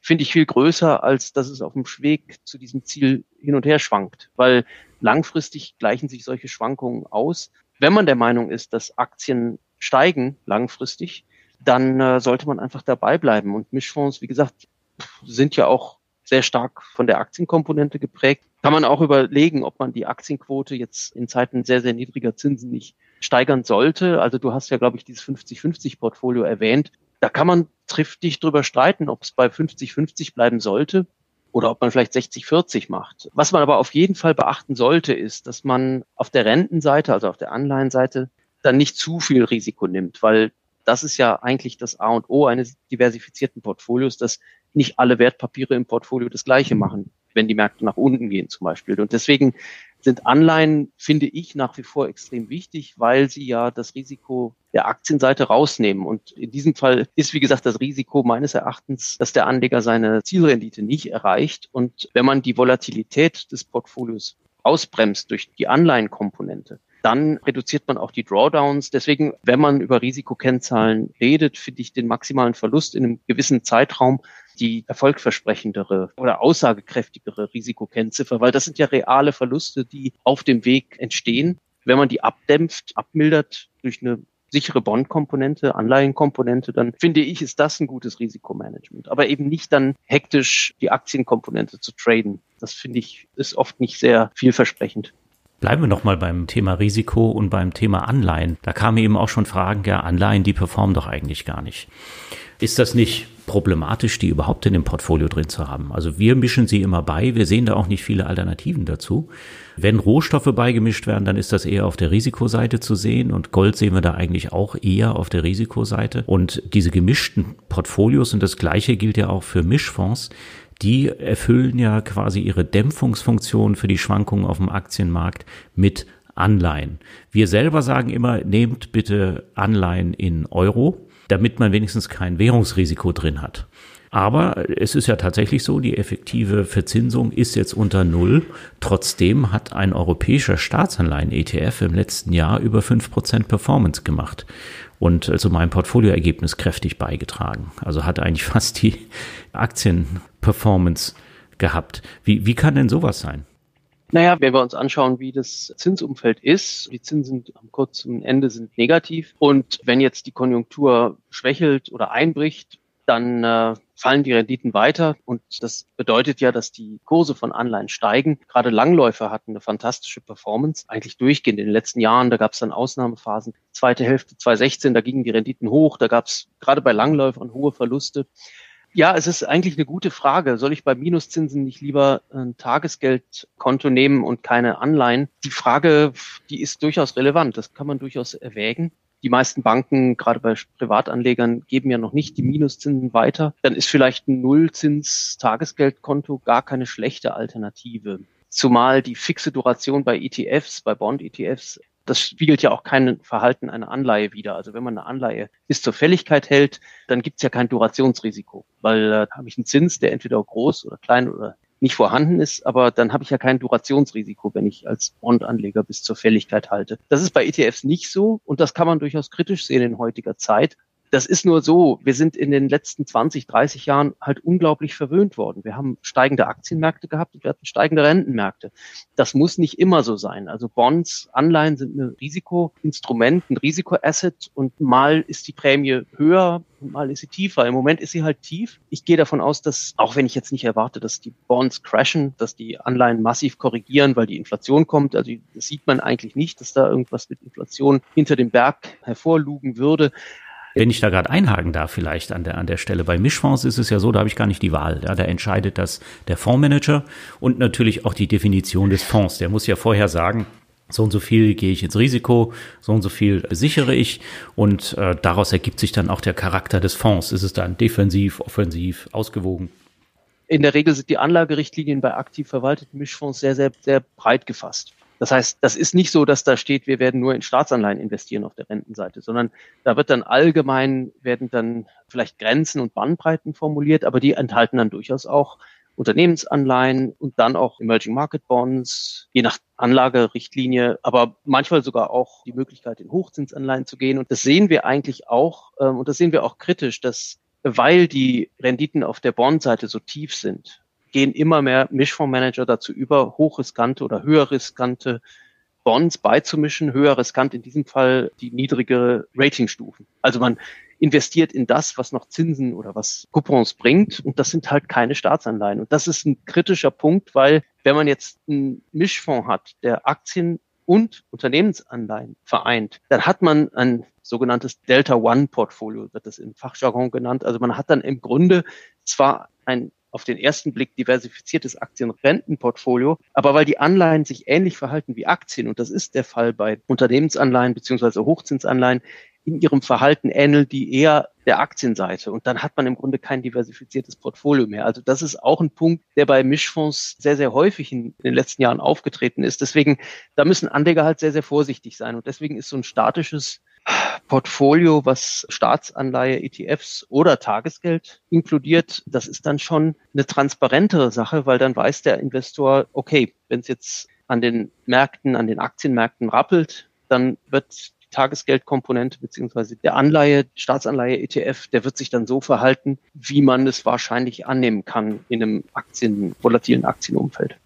S2: finde ich viel größer, als dass es auf dem Weg zu diesem Ziel hin und her schwankt. Weil langfristig gleichen sich solche Schwankungen aus. Wenn man der Meinung ist, dass Aktien steigen langfristig, dann äh, sollte man einfach dabei bleiben. Und Mischfonds, wie gesagt, sind ja auch sehr stark von der Aktienkomponente geprägt. Kann man auch überlegen, ob man die Aktienquote jetzt in Zeiten sehr, sehr niedriger Zinsen nicht steigern sollte. Also du hast ja, glaube ich, dieses 50-50-Portfolio erwähnt. Da kann man triftig drüber streiten, ob es bei 50-50 bleiben sollte oder ob man vielleicht 60-40 macht. Was man aber auf jeden Fall beachten sollte, ist, dass man auf der Rentenseite, also auf der Anleihenseite, dann nicht zu viel Risiko nimmt, weil das ist ja eigentlich das A und O eines diversifizierten Portfolios, dass nicht alle Wertpapiere im Portfolio das Gleiche machen, wenn die Märkte nach unten gehen zum Beispiel. Und deswegen sind Anleihen, finde ich, nach wie vor extrem wichtig, weil sie ja das Risiko der Aktienseite rausnehmen. Und in diesem Fall ist, wie gesagt, das Risiko meines Erachtens, dass der Anleger seine Zielrendite nicht erreicht. Und wenn man die Volatilität des Portfolios ausbremst durch die Anleihenkomponente, dann reduziert man auch die Drawdowns. Deswegen, wenn man über Risikokennzahlen redet, finde ich den maximalen Verlust in einem gewissen Zeitraum die erfolgversprechendere oder aussagekräftigere Risikokennziffer, weil das sind ja reale Verluste, die auf dem Weg entstehen. Wenn man die abdämpft, abmildert durch eine sichere Bondkomponente, Anleihenkomponente, dann finde ich, ist das ein gutes Risikomanagement. Aber eben nicht dann hektisch die Aktienkomponente zu traden. Das finde ich, ist oft nicht sehr vielversprechend.
S1: Bleiben wir nochmal beim Thema Risiko und beim Thema Anleihen. Da kamen eben auch schon Fragen, ja, Anleihen, die performen doch eigentlich gar nicht. Ist das nicht problematisch, die überhaupt in dem Portfolio drin zu haben? Also wir mischen sie immer bei. Wir sehen da auch nicht viele Alternativen dazu. Wenn Rohstoffe beigemischt werden, dann ist das eher auf der Risikoseite zu sehen und Gold sehen wir da eigentlich auch eher auf der Risikoseite. Und diese gemischten Portfolios und das Gleiche gilt ja auch für Mischfonds die erfüllen ja quasi ihre Dämpfungsfunktion für die Schwankungen auf dem Aktienmarkt mit Anleihen. Wir selber sagen immer, nehmt bitte Anleihen in Euro, damit man wenigstens kein Währungsrisiko drin hat. Aber es ist ja tatsächlich so, die effektive Verzinsung ist jetzt unter Null. Trotzdem hat ein europäischer Staatsanleihen-ETF im letzten Jahr über fünf Prozent Performance gemacht und zu also meinem Portfolioergebnis kräftig beigetragen. Also hat eigentlich fast die Aktienperformance gehabt. Wie, wie kann denn sowas sein?
S2: Naja, wenn wir uns anschauen, wie das Zinsumfeld ist, die Zinsen am kurzen Ende sind negativ. Und wenn jetzt die Konjunktur schwächelt oder einbricht, dann äh, fallen die Renditen weiter. Und das bedeutet ja, dass die Kurse von Anleihen steigen. Gerade Langläufer hatten eine fantastische Performance, eigentlich durchgehend in den letzten Jahren. Da gab es dann Ausnahmephasen. Zweite Hälfte 2016, da gingen die Renditen hoch. Da gab es gerade bei Langläufern hohe Verluste. Ja, es ist eigentlich eine gute Frage. Soll ich bei Minuszinsen nicht lieber ein Tagesgeldkonto nehmen und keine Anleihen? Die Frage, die ist durchaus relevant. Das kann man durchaus erwägen. Die meisten Banken, gerade bei Privatanlegern, geben ja noch nicht die Minuszinsen weiter. Dann ist vielleicht ein Nullzins-Tagesgeldkonto gar keine schlechte Alternative. Zumal die fixe Duration bei ETFs, bei Bond-ETFs, das spiegelt ja auch kein Verhalten einer Anleihe wider. Also wenn man eine Anleihe bis zur Fälligkeit hält, dann gibt es ja kein Durationsrisiko, weil äh, habe ich einen Zins, der entweder groß oder klein oder nicht vorhanden ist, aber dann habe ich ja kein Durationsrisiko, wenn ich als Bondanleger bis zur Fälligkeit halte. Das ist bei ETFs nicht so und das kann man durchaus kritisch sehen in heutiger Zeit. Das ist nur so, wir sind in den letzten 20, 30 Jahren halt unglaublich verwöhnt worden. Wir haben steigende Aktienmärkte gehabt und wir hatten steigende Rentenmärkte. Das muss nicht immer so sein. Also Bonds, Anleihen sind ein Risikoinstrument, ein Risikoasset und mal ist die Prämie höher mal ist sie tiefer. Im Moment ist sie halt tief. Ich gehe davon aus, dass, auch wenn ich jetzt nicht erwarte, dass die Bonds crashen, dass die Anleihen massiv korrigieren, weil die Inflation kommt. Also das sieht man eigentlich nicht, dass da irgendwas mit Inflation hinter dem Berg hervorlugen würde.
S1: Wenn ich da gerade einhaken darf, vielleicht an der, an der Stelle. Bei Mischfonds ist es ja so, da habe ich gar nicht die Wahl. Ja, da entscheidet das der Fondsmanager und natürlich auch die Definition des Fonds. Der muss ja vorher sagen, so und so viel gehe ich ins Risiko, so und so viel sichere ich und äh, daraus ergibt sich dann auch der Charakter des Fonds. Ist es dann defensiv, offensiv, ausgewogen?
S2: In der Regel sind die Anlagerichtlinien bei aktiv verwalteten Mischfonds sehr, sehr, sehr breit gefasst. Das heißt, das ist nicht so, dass da steht, wir werden nur in Staatsanleihen investieren auf der Rentenseite, sondern da wird dann allgemein, werden dann vielleicht Grenzen und Bandbreiten formuliert, aber die enthalten dann durchaus auch Unternehmensanleihen und dann auch Emerging Market Bonds, je nach Anlagerichtlinie, aber manchmal sogar auch die Möglichkeit, in Hochzinsanleihen zu gehen. Und das sehen wir eigentlich auch, ähm, und das sehen wir auch kritisch, dass weil die Renditen auf der Bondseite so tief sind, gehen immer mehr Mischfondsmanager dazu über, hochriskante oder höher riskante Bonds beizumischen, höher riskant in diesem Fall die niedrigere Ratingstufen. Also man investiert in das, was noch Zinsen oder was Coupons bringt. Und das sind halt keine Staatsanleihen. Und das ist ein kritischer Punkt, weil wenn man jetzt einen Mischfonds hat, der Aktien und Unternehmensanleihen vereint, dann hat man ein sogenanntes Delta One Portfolio, wird das im Fachjargon genannt. Also man hat dann im Grunde zwar ein auf den ersten Blick diversifiziertes Aktienrentenportfolio. Aber weil die Anleihen sich ähnlich verhalten wie Aktien, und das ist der Fall bei Unternehmensanleihen beziehungsweise Hochzinsanleihen, in ihrem Verhalten ähnelt die eher der Aktienseite. Und dann hat man im Grunde kein diversifiziertes Portfolio mehr. Also das ist auch ein Punkt, der bei Mischfonds sehr, sehr häufig in den letzten Jahren aufgetreten ist. Deswegen, da müssen Anleger halt sehr, sehr vorsichtig sein. Und deswegen ist so ein statisches Portfolio, was Staatsanleihe, ETFs oder Tagesgeld inkludiert, das ist dann schon eine transparentere Sache, weil dann weiß der Investor, okay, wenn es jetzt an den Märkten, an den Aktienmärkten rappelt, dann wird die Tagesgeldkomponente beziehungsweise der Anleihe, Staatsanleihe ETF, der wird sich dann so verhalten, wie man es wahrscheinlich annehmen kann in einem Aktien, volatilen Aktienumfeld.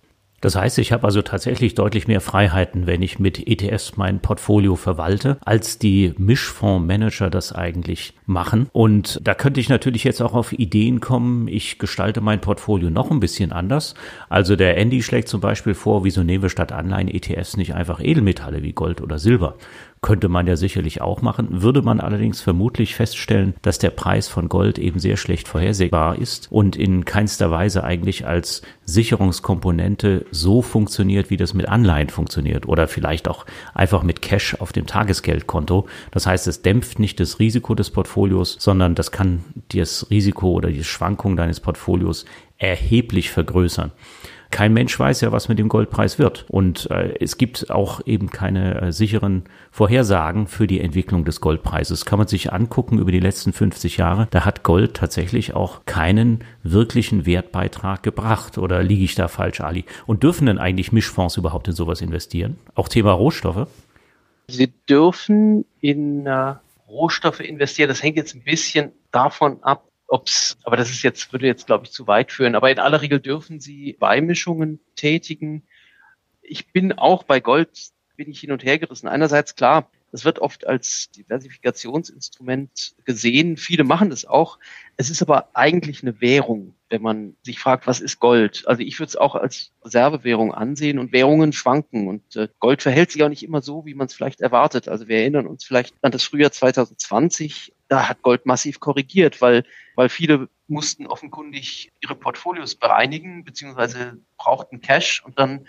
S1: Das heißt, ich habe also tatsächlich deutlich mehr Freiheiten, wenn ich mit ETFs mein Portfolio verwalte, als die Mischfondsmanager das eigentlich machen. Und da könnte ich natürlich jetzt auch auf Ideen kommen, ich gestalte mein Portfolio noch ein bisschen anders. Also der Andy schlägt zum Beispiel vor, wieso nehmen wir statt Anleihen-ETFs nicht einfach Edelmetalle wie Gold oder Silber? Könnte man ja sicherlich auch machen, würde man allerdings vermutlich feststellen, dass der Preis von Gold eben sehr schlecht vorhersehbar ist und in keinster Weise eigentlich als Sicherungskomponente so funktioniert, wie das mit Anleihen funktioniert oder vielleicht auch einfach mit Cash auf dem Tagesgeldkonto. Das heißt, es dämpft nicht das Risiko des Portfolios, sondern das kann das Risiko oder die Schwankung deines Portfolios erheblich vergrößern. Kein Mensch weiß ja, was mit dem Goldpreis wird. Und äh, es gibt auch eben keine äh, sicheren Vorhersagen für die Entwicklung des Goldpreises. Kann man sich angucken über die letzten 50 Jahre. Da hat Gold tatsächlich auch keinen wirklichen Wertbeitrag gebracht. Oder liege ich da falsch, Ali? Und dürfen denn eigentlich Mischfonds überhaupt in sowas investieren? Auch Thema Rohstoffe?
S2: Sie dürfen in äh, Rohstoffe investieren. Das hängt jetzt ein bisschen davon ab, ob's, aber das ist jetzt, würde jetzt, glaube ich, zu weit führen. Aber in aller Regel dürfen Sie Beimischungen tätigen. Ich bin auch bei Gold, bin ich hin und her gerissen. Einerseits klar, das wird oft als Diversifikationsinstrument gesehen. Viele machen das auch. Es ist aber eigentlich eine Währung, wenn man sich fragt, was ist Gold? Also ich würde es auch als Reservewährung ansehen und Währungen schwanken und äh, Gold verhält sich auch nicht immer so, wie man es vielleicht erwartet. Also wir erinnern uns vielleicht an das Frühjahr 2020. Da hat Gold massiv korrigiert, weil, weil viele mussten offenkundig ihre Portfolios bereinigen, beziehungsweise brauchten Cash und dann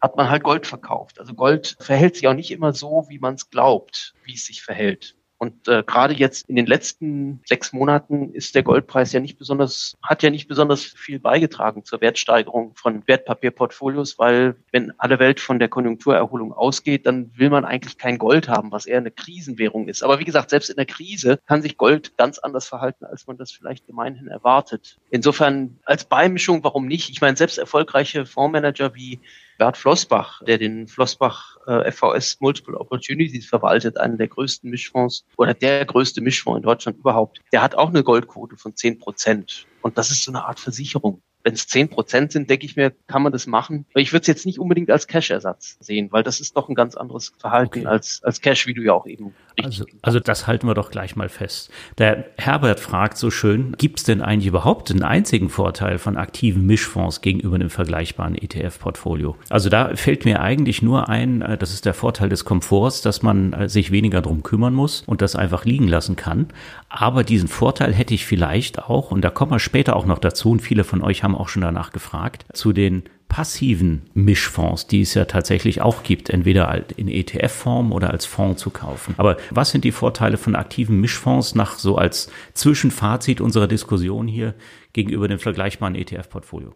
S2: hat man halt Gold verkauft. Also Gold verhält sich auch nicht immer so, wie man es glaubt, wie es sich verhält. Und äh, gerade jetzt in den letzten sechs Monaten ist der Goldpreis ja nicht besonders, hat ja nicht besonders viel beigetragen zur Wertsteigerung von Wertpapierportfolios, weil wenn alle Welt von der Konjunkturerholung ausgeht, dann will man eigentlich kein Gold haben, was eher eine Krisenwährung ist. Aber wie gesagt, selbst in der Krise kann sich Gold ganz anders verhalten, als man das vielleicht gemeinhin erwartet. Insofern als Beimischung, warum nicht? Ich meine, selbst erfolgreiche Fondsmanager wie Bert Flossbach, der den Flossbach äh, FVS Multiple Opportunities verwaltet, einen der größten Mischfonds oder der größte Mischfonds in Deutschland überhaupt, der hat auch eine Goldquote von 10 Prozent. Und das ist so eine Art Versicherung wenn es zehn Prozent sind, denke ich mir, kann man das machen. Aber ich würde es jetzt nicht unbedingt als Cash-Ersatz sehen, weil das ist doch ein ganz anderes Verhalten okay. als, als Cash, wie du ja auch eben
S1: also, also das halten wir doch gleich mal fest. Der Herbert fragt so schön, gibt es denn eigentlich überhaupt einen einzigen Vorteil von aktiven Mischfonds gegenüber einem vergleichbaren ETF-Portfolio? Also da fällt mir eigentlich nur ein, äh, das ist der Vorteil des Komforts, dass man äh, sich weniger drum kümmern muss und das einfach liegen lassen kann. Aber diesen Vorteil hätte ich vielleicht auch, und da kommen wir später auch noch dazu, und viele von euch haben auch schon danach gefragt, zu den passiven Mischfonds, die es ja tatsächlich auch gibt, entweder in ETF-Form oder als Fonds zu kaufen. Aber was sind die Vorteile von aktiven Mischfonds nach so als Zwischenfazit unserer Diskussion hier gegenüber dem vergleichbaren ETF-Portfolio?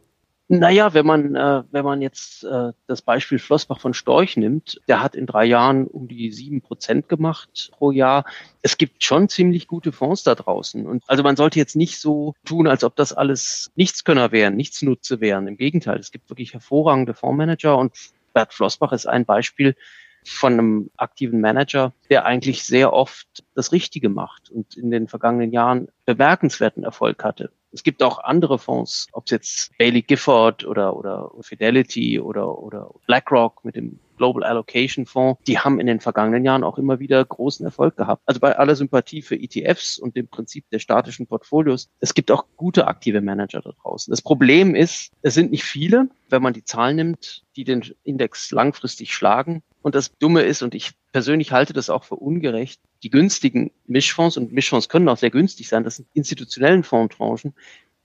S2: Naja, wenn man, äh, wenn man jetzt äh, das Beispiel Flossbach von Storch nimmt, der hat in drei Jahren um die sieben Prozent gemacht pro Jahr. Es gibt schon ziemlich gute Fonds da draußen. Und also man sollte jetzt nicht so tun, als ob das alles Nichtskönner wären, Nichtsnutze wären. Im Gegenteil, es gibt wirklich hervorragende Fondsmanager und Bert Flossbach ist ein Beispiel von einem aktiven Manager, der eigentlich sehr oft das Richtige macht und in den vergangenen Jahren bemerkenswerten Erfolg hatte. Es gibt auch andere Fonds, ob es jetzt Bailey Gifford oder, oder Fidelity oder, oder BlackRock mit dem Global Allocation Fonds, die haben in den vergangenen Jahren auch immer wieder großen Erfolg gehabt. Also bei aller Sympathie für ETFs und dem Prinzip der statischen Portfolios, es gibt auch gute aktive Manager da draußen. Das Problem ist, es sind nicht viele, wenn man die Zahlen nimmt, die den Index langfristig schlagen. Und das Dumme ist, und ich persönlich halte das auch für ungerecht, die günstigen Mischfonds, und Mischfonds können auch sehr günstig sein, das sind institutionellen Fondstranchen,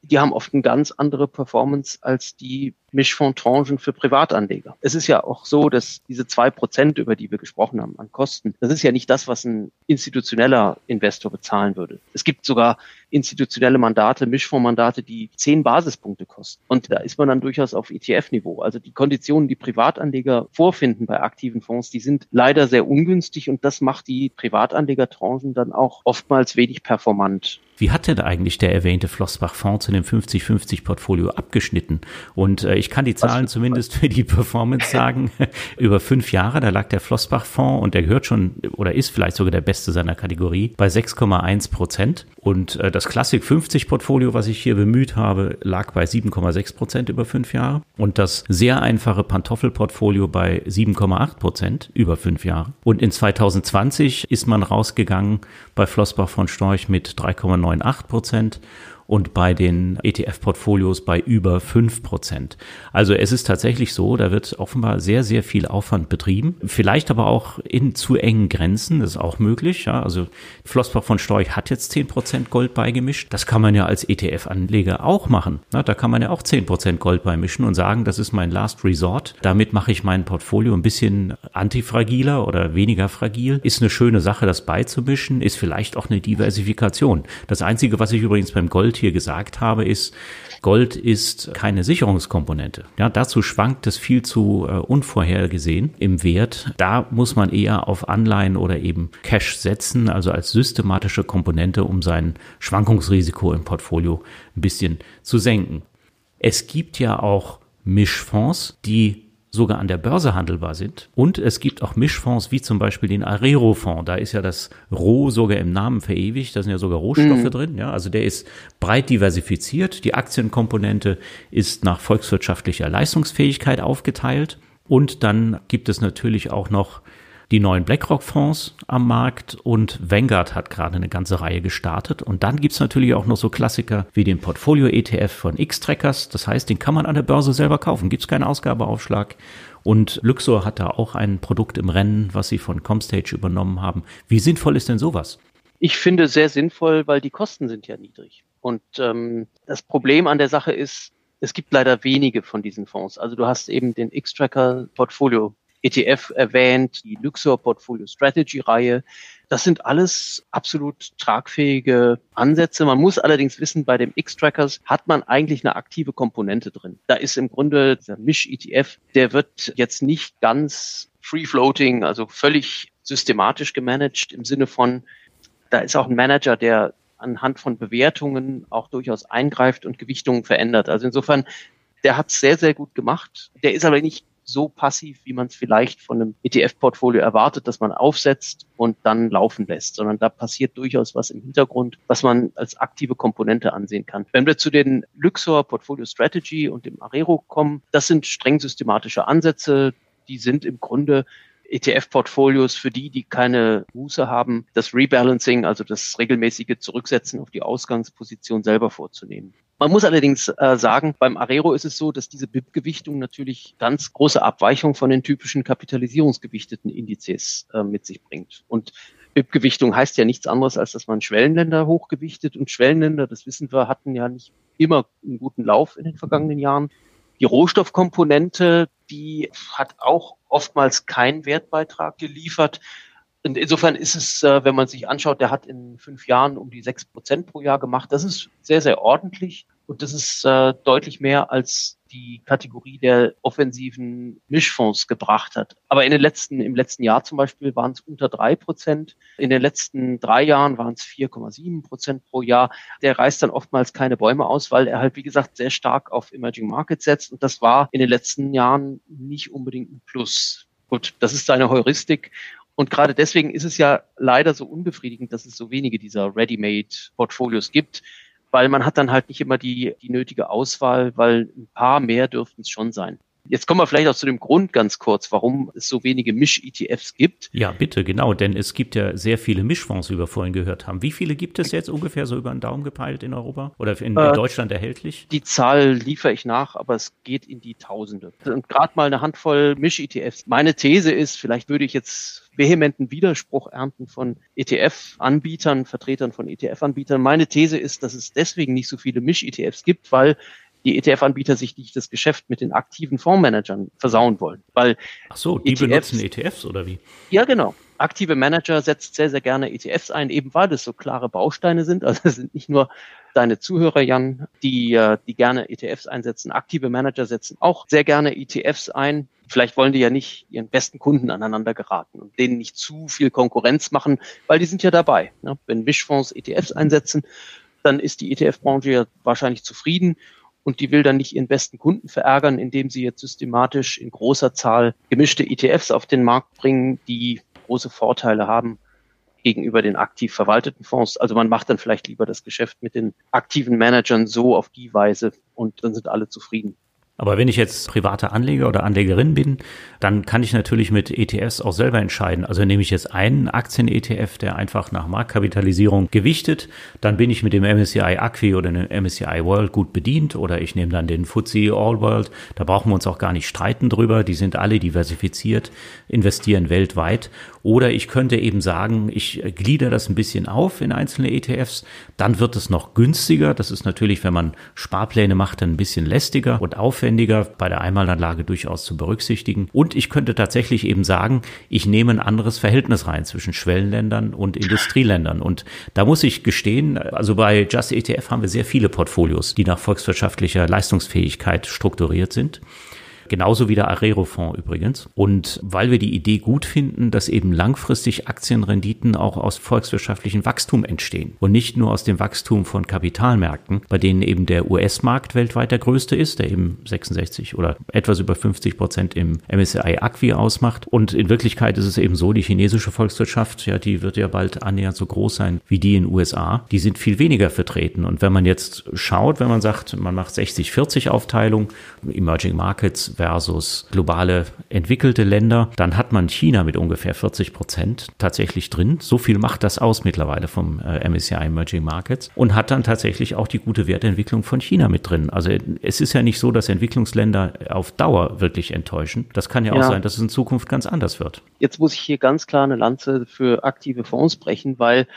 S2: die haben oft eine ganz andere Performance als die Mischfondstranchen für Privatanleger. Es ist ja auch so, dass diese zwei Prozent, über die wir gesprochen haben, an Kosten, das ist ja nicht das, was ein institutioneller Investor bezahlen würde. Es gibt sogar institutionelle Mandate, Mischfondsmandate, die zehn Basispunkte kosten. Und da ist man dann durchaus auf ETF-Niveau. Also die Konditionen, die Privatanleger vorfinden bei aktiven Fonds, die sind leider sehr ungünstig und das macht die Privatanlegertranchen dann auch oftmals wenig performant.
S1: Wie hat denn eigentlich der erwähnte Flossbach-Fonds zu dem 50-50-Portfolio abgeschnitten? Und äh, ich kann die Zahlen zumindest für die Performance (laughs) sagen. (laughs) Über fünf Jahre, da lag der Flossbach-Fonds und der gehört schon oder ist vielleicht sogar der beste seiner Kategorie bei 6,1 Prozent. Und äh, das Classic 50 Portfolio, was ich hier bemüht habe, lag bei 7,6 Prozent über fünf Jahre. Und das sehr einfache Pantoffel-Portfolio bei 7,8 Prozent über fünf Jahre. Und in 2020 ist man rausgegangen bei Flossbach von Storch mit 3,9 3,98 Prozent und bei den ETF-Portfolios bei über fünf Prozent. Also es ist tatsächlich so, da wird offenbar sehr, sehr viel Aufwand betrieben. Vielleicht aber auch in zu engen Grenzen, das ist auch möglich. Ja. Also Flossbach von Storch hat jetzt zehn Prozent Gold beigemischt. Das kann man ja als ETF-Anleger auch machen. Ja, da kann man ja auch zehn Prozent Gold beimischen und sagen, das ist mein Last Resort. Damit mache ich mein Portfolio ein bisschen antifragiler oder weniger fragil. Ist eine schöne Sache, das beizumischen, ist vielleicht auch eine Diversifikation. Das Einzige, was ich übrigens beim Gold hier gesagt habe, ist, Gold ist keine Sicherungskomponente. Ja, dazu schwankt es viel zu äh, unvorhergesehen im Wert. Da muss man eher auf Anleihen oder eben Cash setzen, also als systematische Komponente, um sein Schwankungsrisiko im Portfolio ein bisschen zu senken. Es gibt ja auch Mischfonds, die sogar an der Börse handelbar sind. Und es gibt auch Mischfonds wie zum Beispiel den Arero-Fonds. Da ist ja das Roh sogar im Namen verewigt. Da sind ja sogar Rohstoffe mhm. drin. Ja, also der ist breit diversifiziert. Die Aktienkomponente ist nach volkswirtschaftlicher Leistungsfähigkeit aufgeteilt. Und dann gibt es natürlich auch noch die neuen BlackRock-Fonds am Markt und Vanguard hat gerade eine ganze Reihe gestartet. Und dann gibt's natürlich auch noch so Klassiker wie den Portfolio-ETF von X-Trackers. Das heißt, den kann man an der Börse selber kaufen. Gibt's keinen Ausgabeaufschlag. Und Luxor hat da auch ein Produkt im Rennen, was sie von Comstage übernommen haben. Wie sinnvoll ist denn sowas?
S2: Ich finde sehr sinnvoll, weil die Kosten sind ja niedrig. Und ähm, das Problem an der Sache ist, es gibt leider wenige von diesen Fonds. Also du hast eben den X-Tracker Portfolio ETF erwähnt, die Luxor Portfolio Strategy Reihe. Das sind alles absolut tragfähige Ansätze. Man muss allerdings wissen, bei dem X-Trackers hat man eigentlich eine aktive Komponente drin. Da ist im Grunde dieser Misch-ETF, der wird jetzt nicht ganz free-floating, also völlig systematisch gemanagt im Sinne von, da ist auch ein Manager, der anhand von Bewertungen auch durchaus eingreift und Gewichtungen verändert. Also insofern, der hat es sehr, sehr gut gemacht. Der ist aber nicht so passiv, wie man es vielleicht von einem ETF-Portfolio erwartet, dass man aufsetzt und dann laufen lässt, sondern da passiert durchaus was im Hintergrund, was man als aktive Komponente ansehen kann. Wenn wir zu den Luxor Portfolio Strategy und dem Arero kommen, das sind streng systematische Ansätze, die sind im Grunde ETF-Portfolios für die, die keine Muße haben, das Rebalancing, also das regelmäßige Zurücksetzen auf die Ausgangsposition selber vorzunehmen. Man muss allerdings äh, sagen, beim Arero ist es so, dass diese BIP-Gewichtung natürlich ganz große Abweichung von den typischen kapitalisierungsgewichteten Indizes äh, mit sich bringt. Und BIP-Gewichtung heißt ja nichts anderes, als dass man Schwellenländer hochgewichtet und Schwellenländer, das wissen wir, hatten ja nicht immer einen guten Lauf in den vergangenen Jahren. Die Rohstoffkomponente, die hat auch oftmals keinen Wertbeitrag geliefert. Und insofern ist es, äh, wenn man sich anschaut, der hat in fünf Jahren um die sechs Prozent pro Jahr gemacht. Das ist sehr, sehr ordentlich. Und das ist äh, deutlich mehr als die Kategorie der offensiven Mischfonds gebracht hat. Aber in den letzten, im letzten Jahr zum Beispiel waren es unter drei Prozent. In den letzten drei Jahren waren es 4,7 Prozent pro Jahr. Der reißt dann oftmals keine Bäume aus, weil er halt, wie gesagt, sehr stark auf Emerging Markets setzt. Und das war in den letzten Jahren nicht unbedingt ein Plus. Gut, das ist seine Heuristik. Und gerade deswegen ist es ja leider so unbefriedigend, dass es so wenige dieser Ready-Made-Portfolios gibt, weil man hat dann halt nicht immer die, die nötige Auswahl, weil ein paar mehr dürften es schon sein. Jetzt kommen wir vielleicht auch zu dem Grund ganz kurz, warum es so wenige Misch-ETFs gibt.
S1: Ja, bitte, genau, denn es gibt ja sehr viele Mischfonds, wie wir vorhin gehört haben. Wie viele gibt es jetzt ungefähr so über den Daumen gepeilt in Europa oder in, in äh, Deutschland erhältlich?
S2: Die Zahl liefere ich nach, aber es geht in die Tausende. Und gerade mal eine Handvoll Misch-ETFs. Meine These ist, vielleicht würde ich jetzt vehementen Widerspruch ernten von ETF-Anbietern, Vertretern von ETF-Anbietern. Meine These ist, dass es deswegen nicht so viele Misch-ETFs gibt, weil die ETF-Anbieter sich nicht das Geschäft mit den aktiven Fondsmanagern versauen wollen. Weil
S1: Ach so, die ETFs, benutzen ETFs oder wie?
S2: Ja, genau. Aktive Manager setzt sehr, sehr gerne ETFs ein, eben weil das so klare Bausteine sind. Also es sind nicht nur deine Zuhörer, Jan, die, äh, die gerne ETFs einsetzen. Aktive Manager setzen auch sehr gerne ETFs ein. Vielleicht wollen die ja nicht ihren besten Kunden aneinander geraten und denen nicht zu viel Konkurrenz machen, weil die sind ja dabei. Ne? Wenn Mischfonds ETFs einsetzen, dann ist die ETF-Branche ja wahrscheinlich zufrieden und die will dann nicht ihren besten Kunden verärgern, indem sie jetzt systematisch in großer Zahl gemischte ETFs auf den Markt bringen, die große Vorteile haben gegenüber den aktiv verwalteten Fonds. Also man macht dann vielleicht lieber das Geschäft mit den aktiven Managern so auf die Weise und dann sind alle zufrieden.
S1: Aber wenn ich jetzt privater Anleger oder Anlegerin bin, dann kann ich natürlich mit ETFs auch selber entscheiden. Also nehme ich jetzt einen Aktien-ETF, der einfach nach Marktkapitalisierung gewichtet, dann bin ich mit dem MSCI Acqui oder dem MSCI World gut bedient oder ich nehme dann den FTSE All World. Da brauchen wir uns auch gar nicht streiten drüber. Die sind alle diversifiziert, investieren weltweit Oder ich könnte eben sagen, ich glieder das ein bisschen auf in einzelne ETFs. Dann wird es noch günstiger. Das ist natürlich, wenn man Sparpläne macht, dann ein bisschen lästiger und aufwendiger bei der Einmalanlage durchaus zu berücksichtigen. Und ich könnte tatsächlich eben sagen, ich nehme ein anderes Verhältnis rein zwischen Schwellenländern und Industrieländern. Und da muss ich gestehen, also bei Just ETF haben wir sehr viele Portfolios, die nach volkswirtschaftlicher Leistungsfähigkeit strukturiert sind. Genauso wie der Arero-Fonds übrigens. Und weil wir die Idee gut finden, dass eben langfristig Aktienrenditen auch aus volkswirtschaftlichem Wachstum entstehen und nicht nur aus dem Wachstum von Kapitalmärkten, bei denen eben der US-Markt weltweit der größte ist, der eben 66 oder etwas über 50 Prozent im MSCI Acqui ausmacht. Und in Wirklichkeit ist es eben so, die chinesische Volkswirtschaft, ja, die wird ja bald annähernd so groß sein wie die in den USA. Die sind viel weniger vertreten. Und wenn man jetzt schaut, wenn man sagt, man macht 60-40 Aufteilung, Emerging Markets versus globale entwickelte Länder, dann hat man China mit ungefähr 40 Prozent tatsächlich drin. So viel macht das aus mittlerweile vom äh, MSCI Emerging Markets und hat dann tatsächlich auch die gute Wertentwicklung von China mit drin. Also es ist ja nicht so, dass Entwicklungsländer auf Dauer wirklich enttäuschen. Das kann ja, ja auch sein, dass es in Zukunft ganz anders wird.
S2: Jetzt muss ich hier ganz klar eine Lanze für aktive Fonds brechen, weil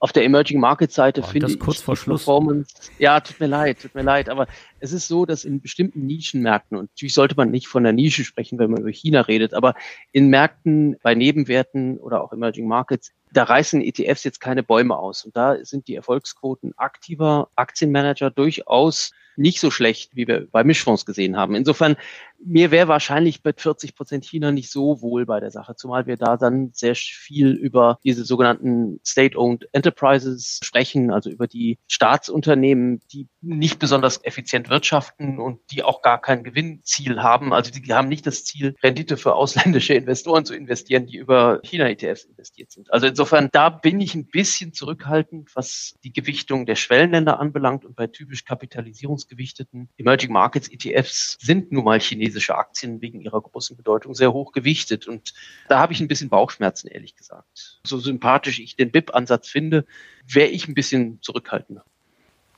S2: auf der Emerging Market Seite oh, finde ich
S1: kurz vor Schluss.
S2: Performance. Ja, tut mir leid, tut mir leid, aber es ist so, dass in bestimmten Nischenmärkten und natürlich sollte man nicht von der Nische sprechen, wenn man über China redet, aber in Märkten bei Nebenwerten oder auch Emerging Markets, da reißen ETFs jetzt keine Bäume aus und da sind die Erfolgsquoten aktiver Aktienmanager durchaus nicht so schlecht, wie wir bei Mischfonds gesehen haben. Insofern mir wäre wahrscheinlich mit 40 Prozent China nicht so wohl bei der Sache, zumal wir da dann sehr viel über diese sogenannten State-Owned Enterprises sprechen, also über die Staatsunternehmen, die nicht besonders effizient wirtschaften und die auch gar kein Gewinnziel haben. Also die haben nicht das Ziel, Rendite für ausländische Investoren zu investieren, die über China-ETFs investiert sind. Also insofern, da bin ich ein bisschen zurückhaltend, was die Gewichtung der Schwellenländer anbelangt und bei typisch kapitalisierungsgewichteten Emerging Markets ETFs sind nun mal Chinesen chinesische Aktien wegen ihrer großen Bedeutung sehr hoch gewichtet. Und da habe ich ein bisschen Bauchschmerzen, ehrlich gesagt. So sympathisch ich den BIP-Ansatz finde, wäre ich ein bisschen zurückhaltender.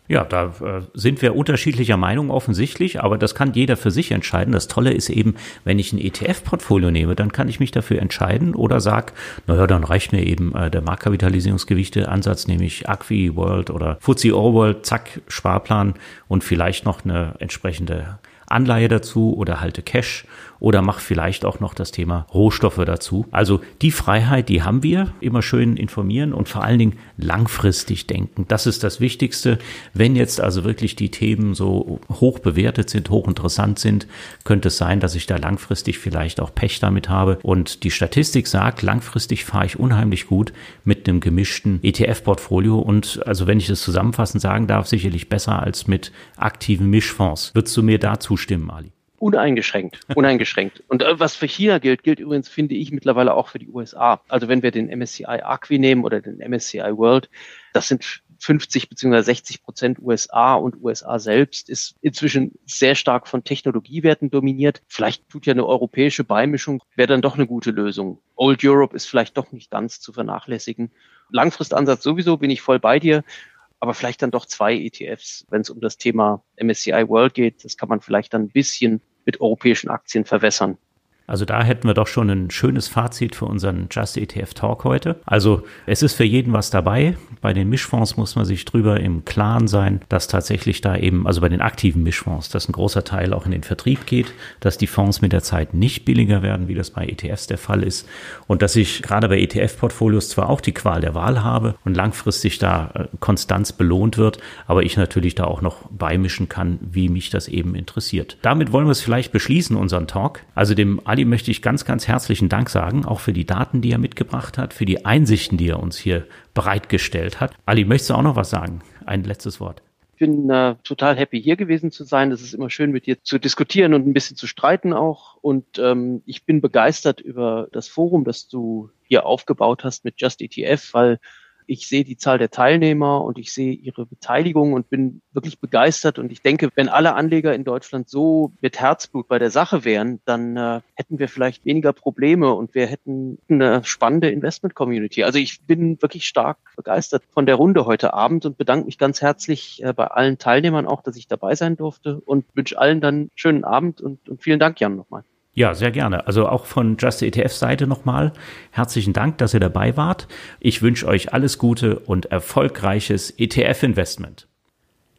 S1: Ja, da äh, sind wir unterschiedlicher Meinung offensichtlich, aber das kann jeder für sich entscheiden. Das Tolle ist eben, wenn ich ein ETF-Portfolio nehme, dann kann ich mich dafür entscheiden oder sag, naja, dann reicht mir eben äh, der Marktkapitalisierungsgewichte-Ansatz, nämlich Acqui World oder FTSE All World, zack, Sparplan und vielleicht noch eine entsprechende Anleihe dazu oder halte Cash oder mach vielleicht auch noch das Thema Rohstoffe dazu. Also die Freiheit, die haben wir, immer schön informieren und vor allen Dingen langfristig denken. Das ist das Wichtigste. Wenn jetzt also wirklich die Themen so hoch bewertet sind, hochinteressant sind, könnte es sein, dass ich da langfristig vielleicht auch Pech damit habe. Und die Statistik sagt, langfristig fahre ich unheimlich gut mit einem gemischten ETF-Portfolio und also wenn ich das zusammenfassend sagen darf, sicherlich besser als mit aktiven Mischfonds. Würdest du mir da zustimmen, Ali?
S2: Uneingeschränkt, (laughs) uneingeschränkt. Und äh, was für China gilt, gilt übrigens, finde ich, mittlerweile auch für die USA. Also wenn wir den MSCI Acqui nehmen oder den MSCI World, das sind 50 bzw. 60 Prozent USA und USA selbst ist inzwischen sehr stark von Technologiewerten dominiert. Vielleicht tut ja eine europäische Beimischung, wäre dann doch eine gute Lösung. Old Europe ist vielleicht doch nicht ganz zu vernachlässigen. Langfristansatz sowieso bin ich voll bei dir aber vielleicht dann doch zwei ETFs, wenn es um das Thema MSCI World geht. Das kann man vielleicht dann ein bisschen mit europäischen Aktien verwässern.
S1: Also da hätten wir doch schon ein schönes Fazit für unseren Just ETF Talk heute. Also es ist für jeden was dabei. Bei den Mischfonds muss man sich drüber im Klaren sein, dass tatsächlich da eben, also bei den aktiven Mischfonds, dass ein großer Teil auch in den Vertrieb geht, dass die Fonds mit der Zeit nicht billiger werden, wie das bei ETFs der Fall ist. Und dass ich gerade bei ETF-Portfolios zwar auch die Qual der Wahl habe und langfristig da äh, Konstanz belohnt wird, aber ich natürlich da auch noch beimischen kann, wie mich das eben interessiert. Damit wollen wir es vielleicht beschließen, unseren Talk. Also dem Ali möchte ich ganz, ganz herzlichen Dank sagen, auch für die Daten, die er mitgebracht hat, für die Einsichten, die er uns hier bereitgestellt hat. Ali, möchtest du auch noch was sagen? Ein letztes Wort.
S2: Ich bin äh, total happy, hier gewesen zu sein. Es ist immer schön, mit dir zu diskutieren und ein bisschen zu streiten auch. Und ähm, ich bin begeistert über das Forum, das du hier aufgebaut hast mit Just ETF, weil ich sehe die Zahl der Teilnehmer und ich sehe ihre Beteiligung und bin wirklich begeistert. Und ich denke, wenn alle Anleger in Deutschland so mit Herzblut bei der Sache wären, dann äh, hätten wir vielleicht weniger Probleme und wir hätten eine spannende Investment-Community. Also ich bin wirklich stark begeistert von der Runde heute Abend und bedanke mich ganz herzlich äh, bei allen Teilnehmern auch, dass ich dabei sein durfte und wünsche allen dann einen schönen Abend und, und vielen Dank, Jan, nochmal.
S1: Ja, sehr gerne. Also auch von Just ETF Seite nochmal herzlichen Dank, dass ihr dabei wart. Ich wünsche euch alles Gute und erfolgreiches ETF-Investment.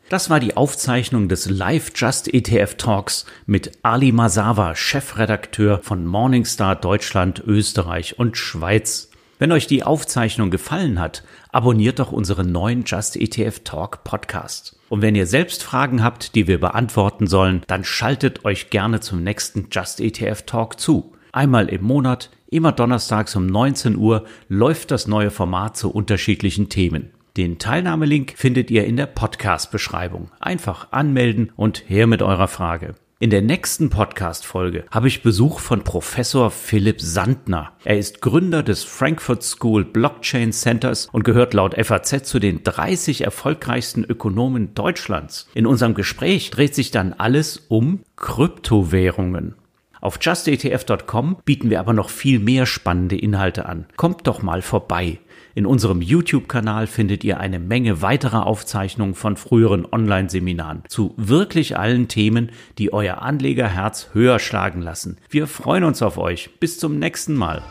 S1: Das war die Aufzeichnung des Live Just ETF Talks mit Ali Masawa, Chefredakteur von Morningstar Deutschland, Österreich und Schweiz. Wenn euch die Aufzeichnung gefallen hat, abonniert doch unseren neuen Just ETF Talk Podcast. Und wenn ihr selbst Fragen habt, die wir beantworten sollen, dann schaltet euch gerne zum nächsten Just ETF Talk zu. Einmal im Monat, immer donnerstags um 19 Uhr, läuft das neue Format zu unterschiedlichen Themen. Den Teilnahmelink findet ihr in der Podcast-Beschreibung. Einfach anmelden und her mit eurer Frage. In der nächsten Podcast-Folge habe ich Besuch von Professor Philipp Sandner. Er ist Gründer des Frankfurt School Blockchain Centers und gehört laut FAZ zu den 30 erfolgreichsten Ökonomen Deutschlands. In unserem Gespräch dreht sich dann alles um Kryptowährungen. Auf justetf.com bieten wir aber noch viel mehr spannende Inhalte an. Kommt doch mal vorbei. In unserem YouTube-Kanal findet ihr eine Menge weiterer Aufzeichnungen von früheren Online-Seminaren zu wirklich allen Themen, die euer Anlegerherz höher schlagen lassen. Wir freuen uns auf euch. Bis zum nächsten Mal.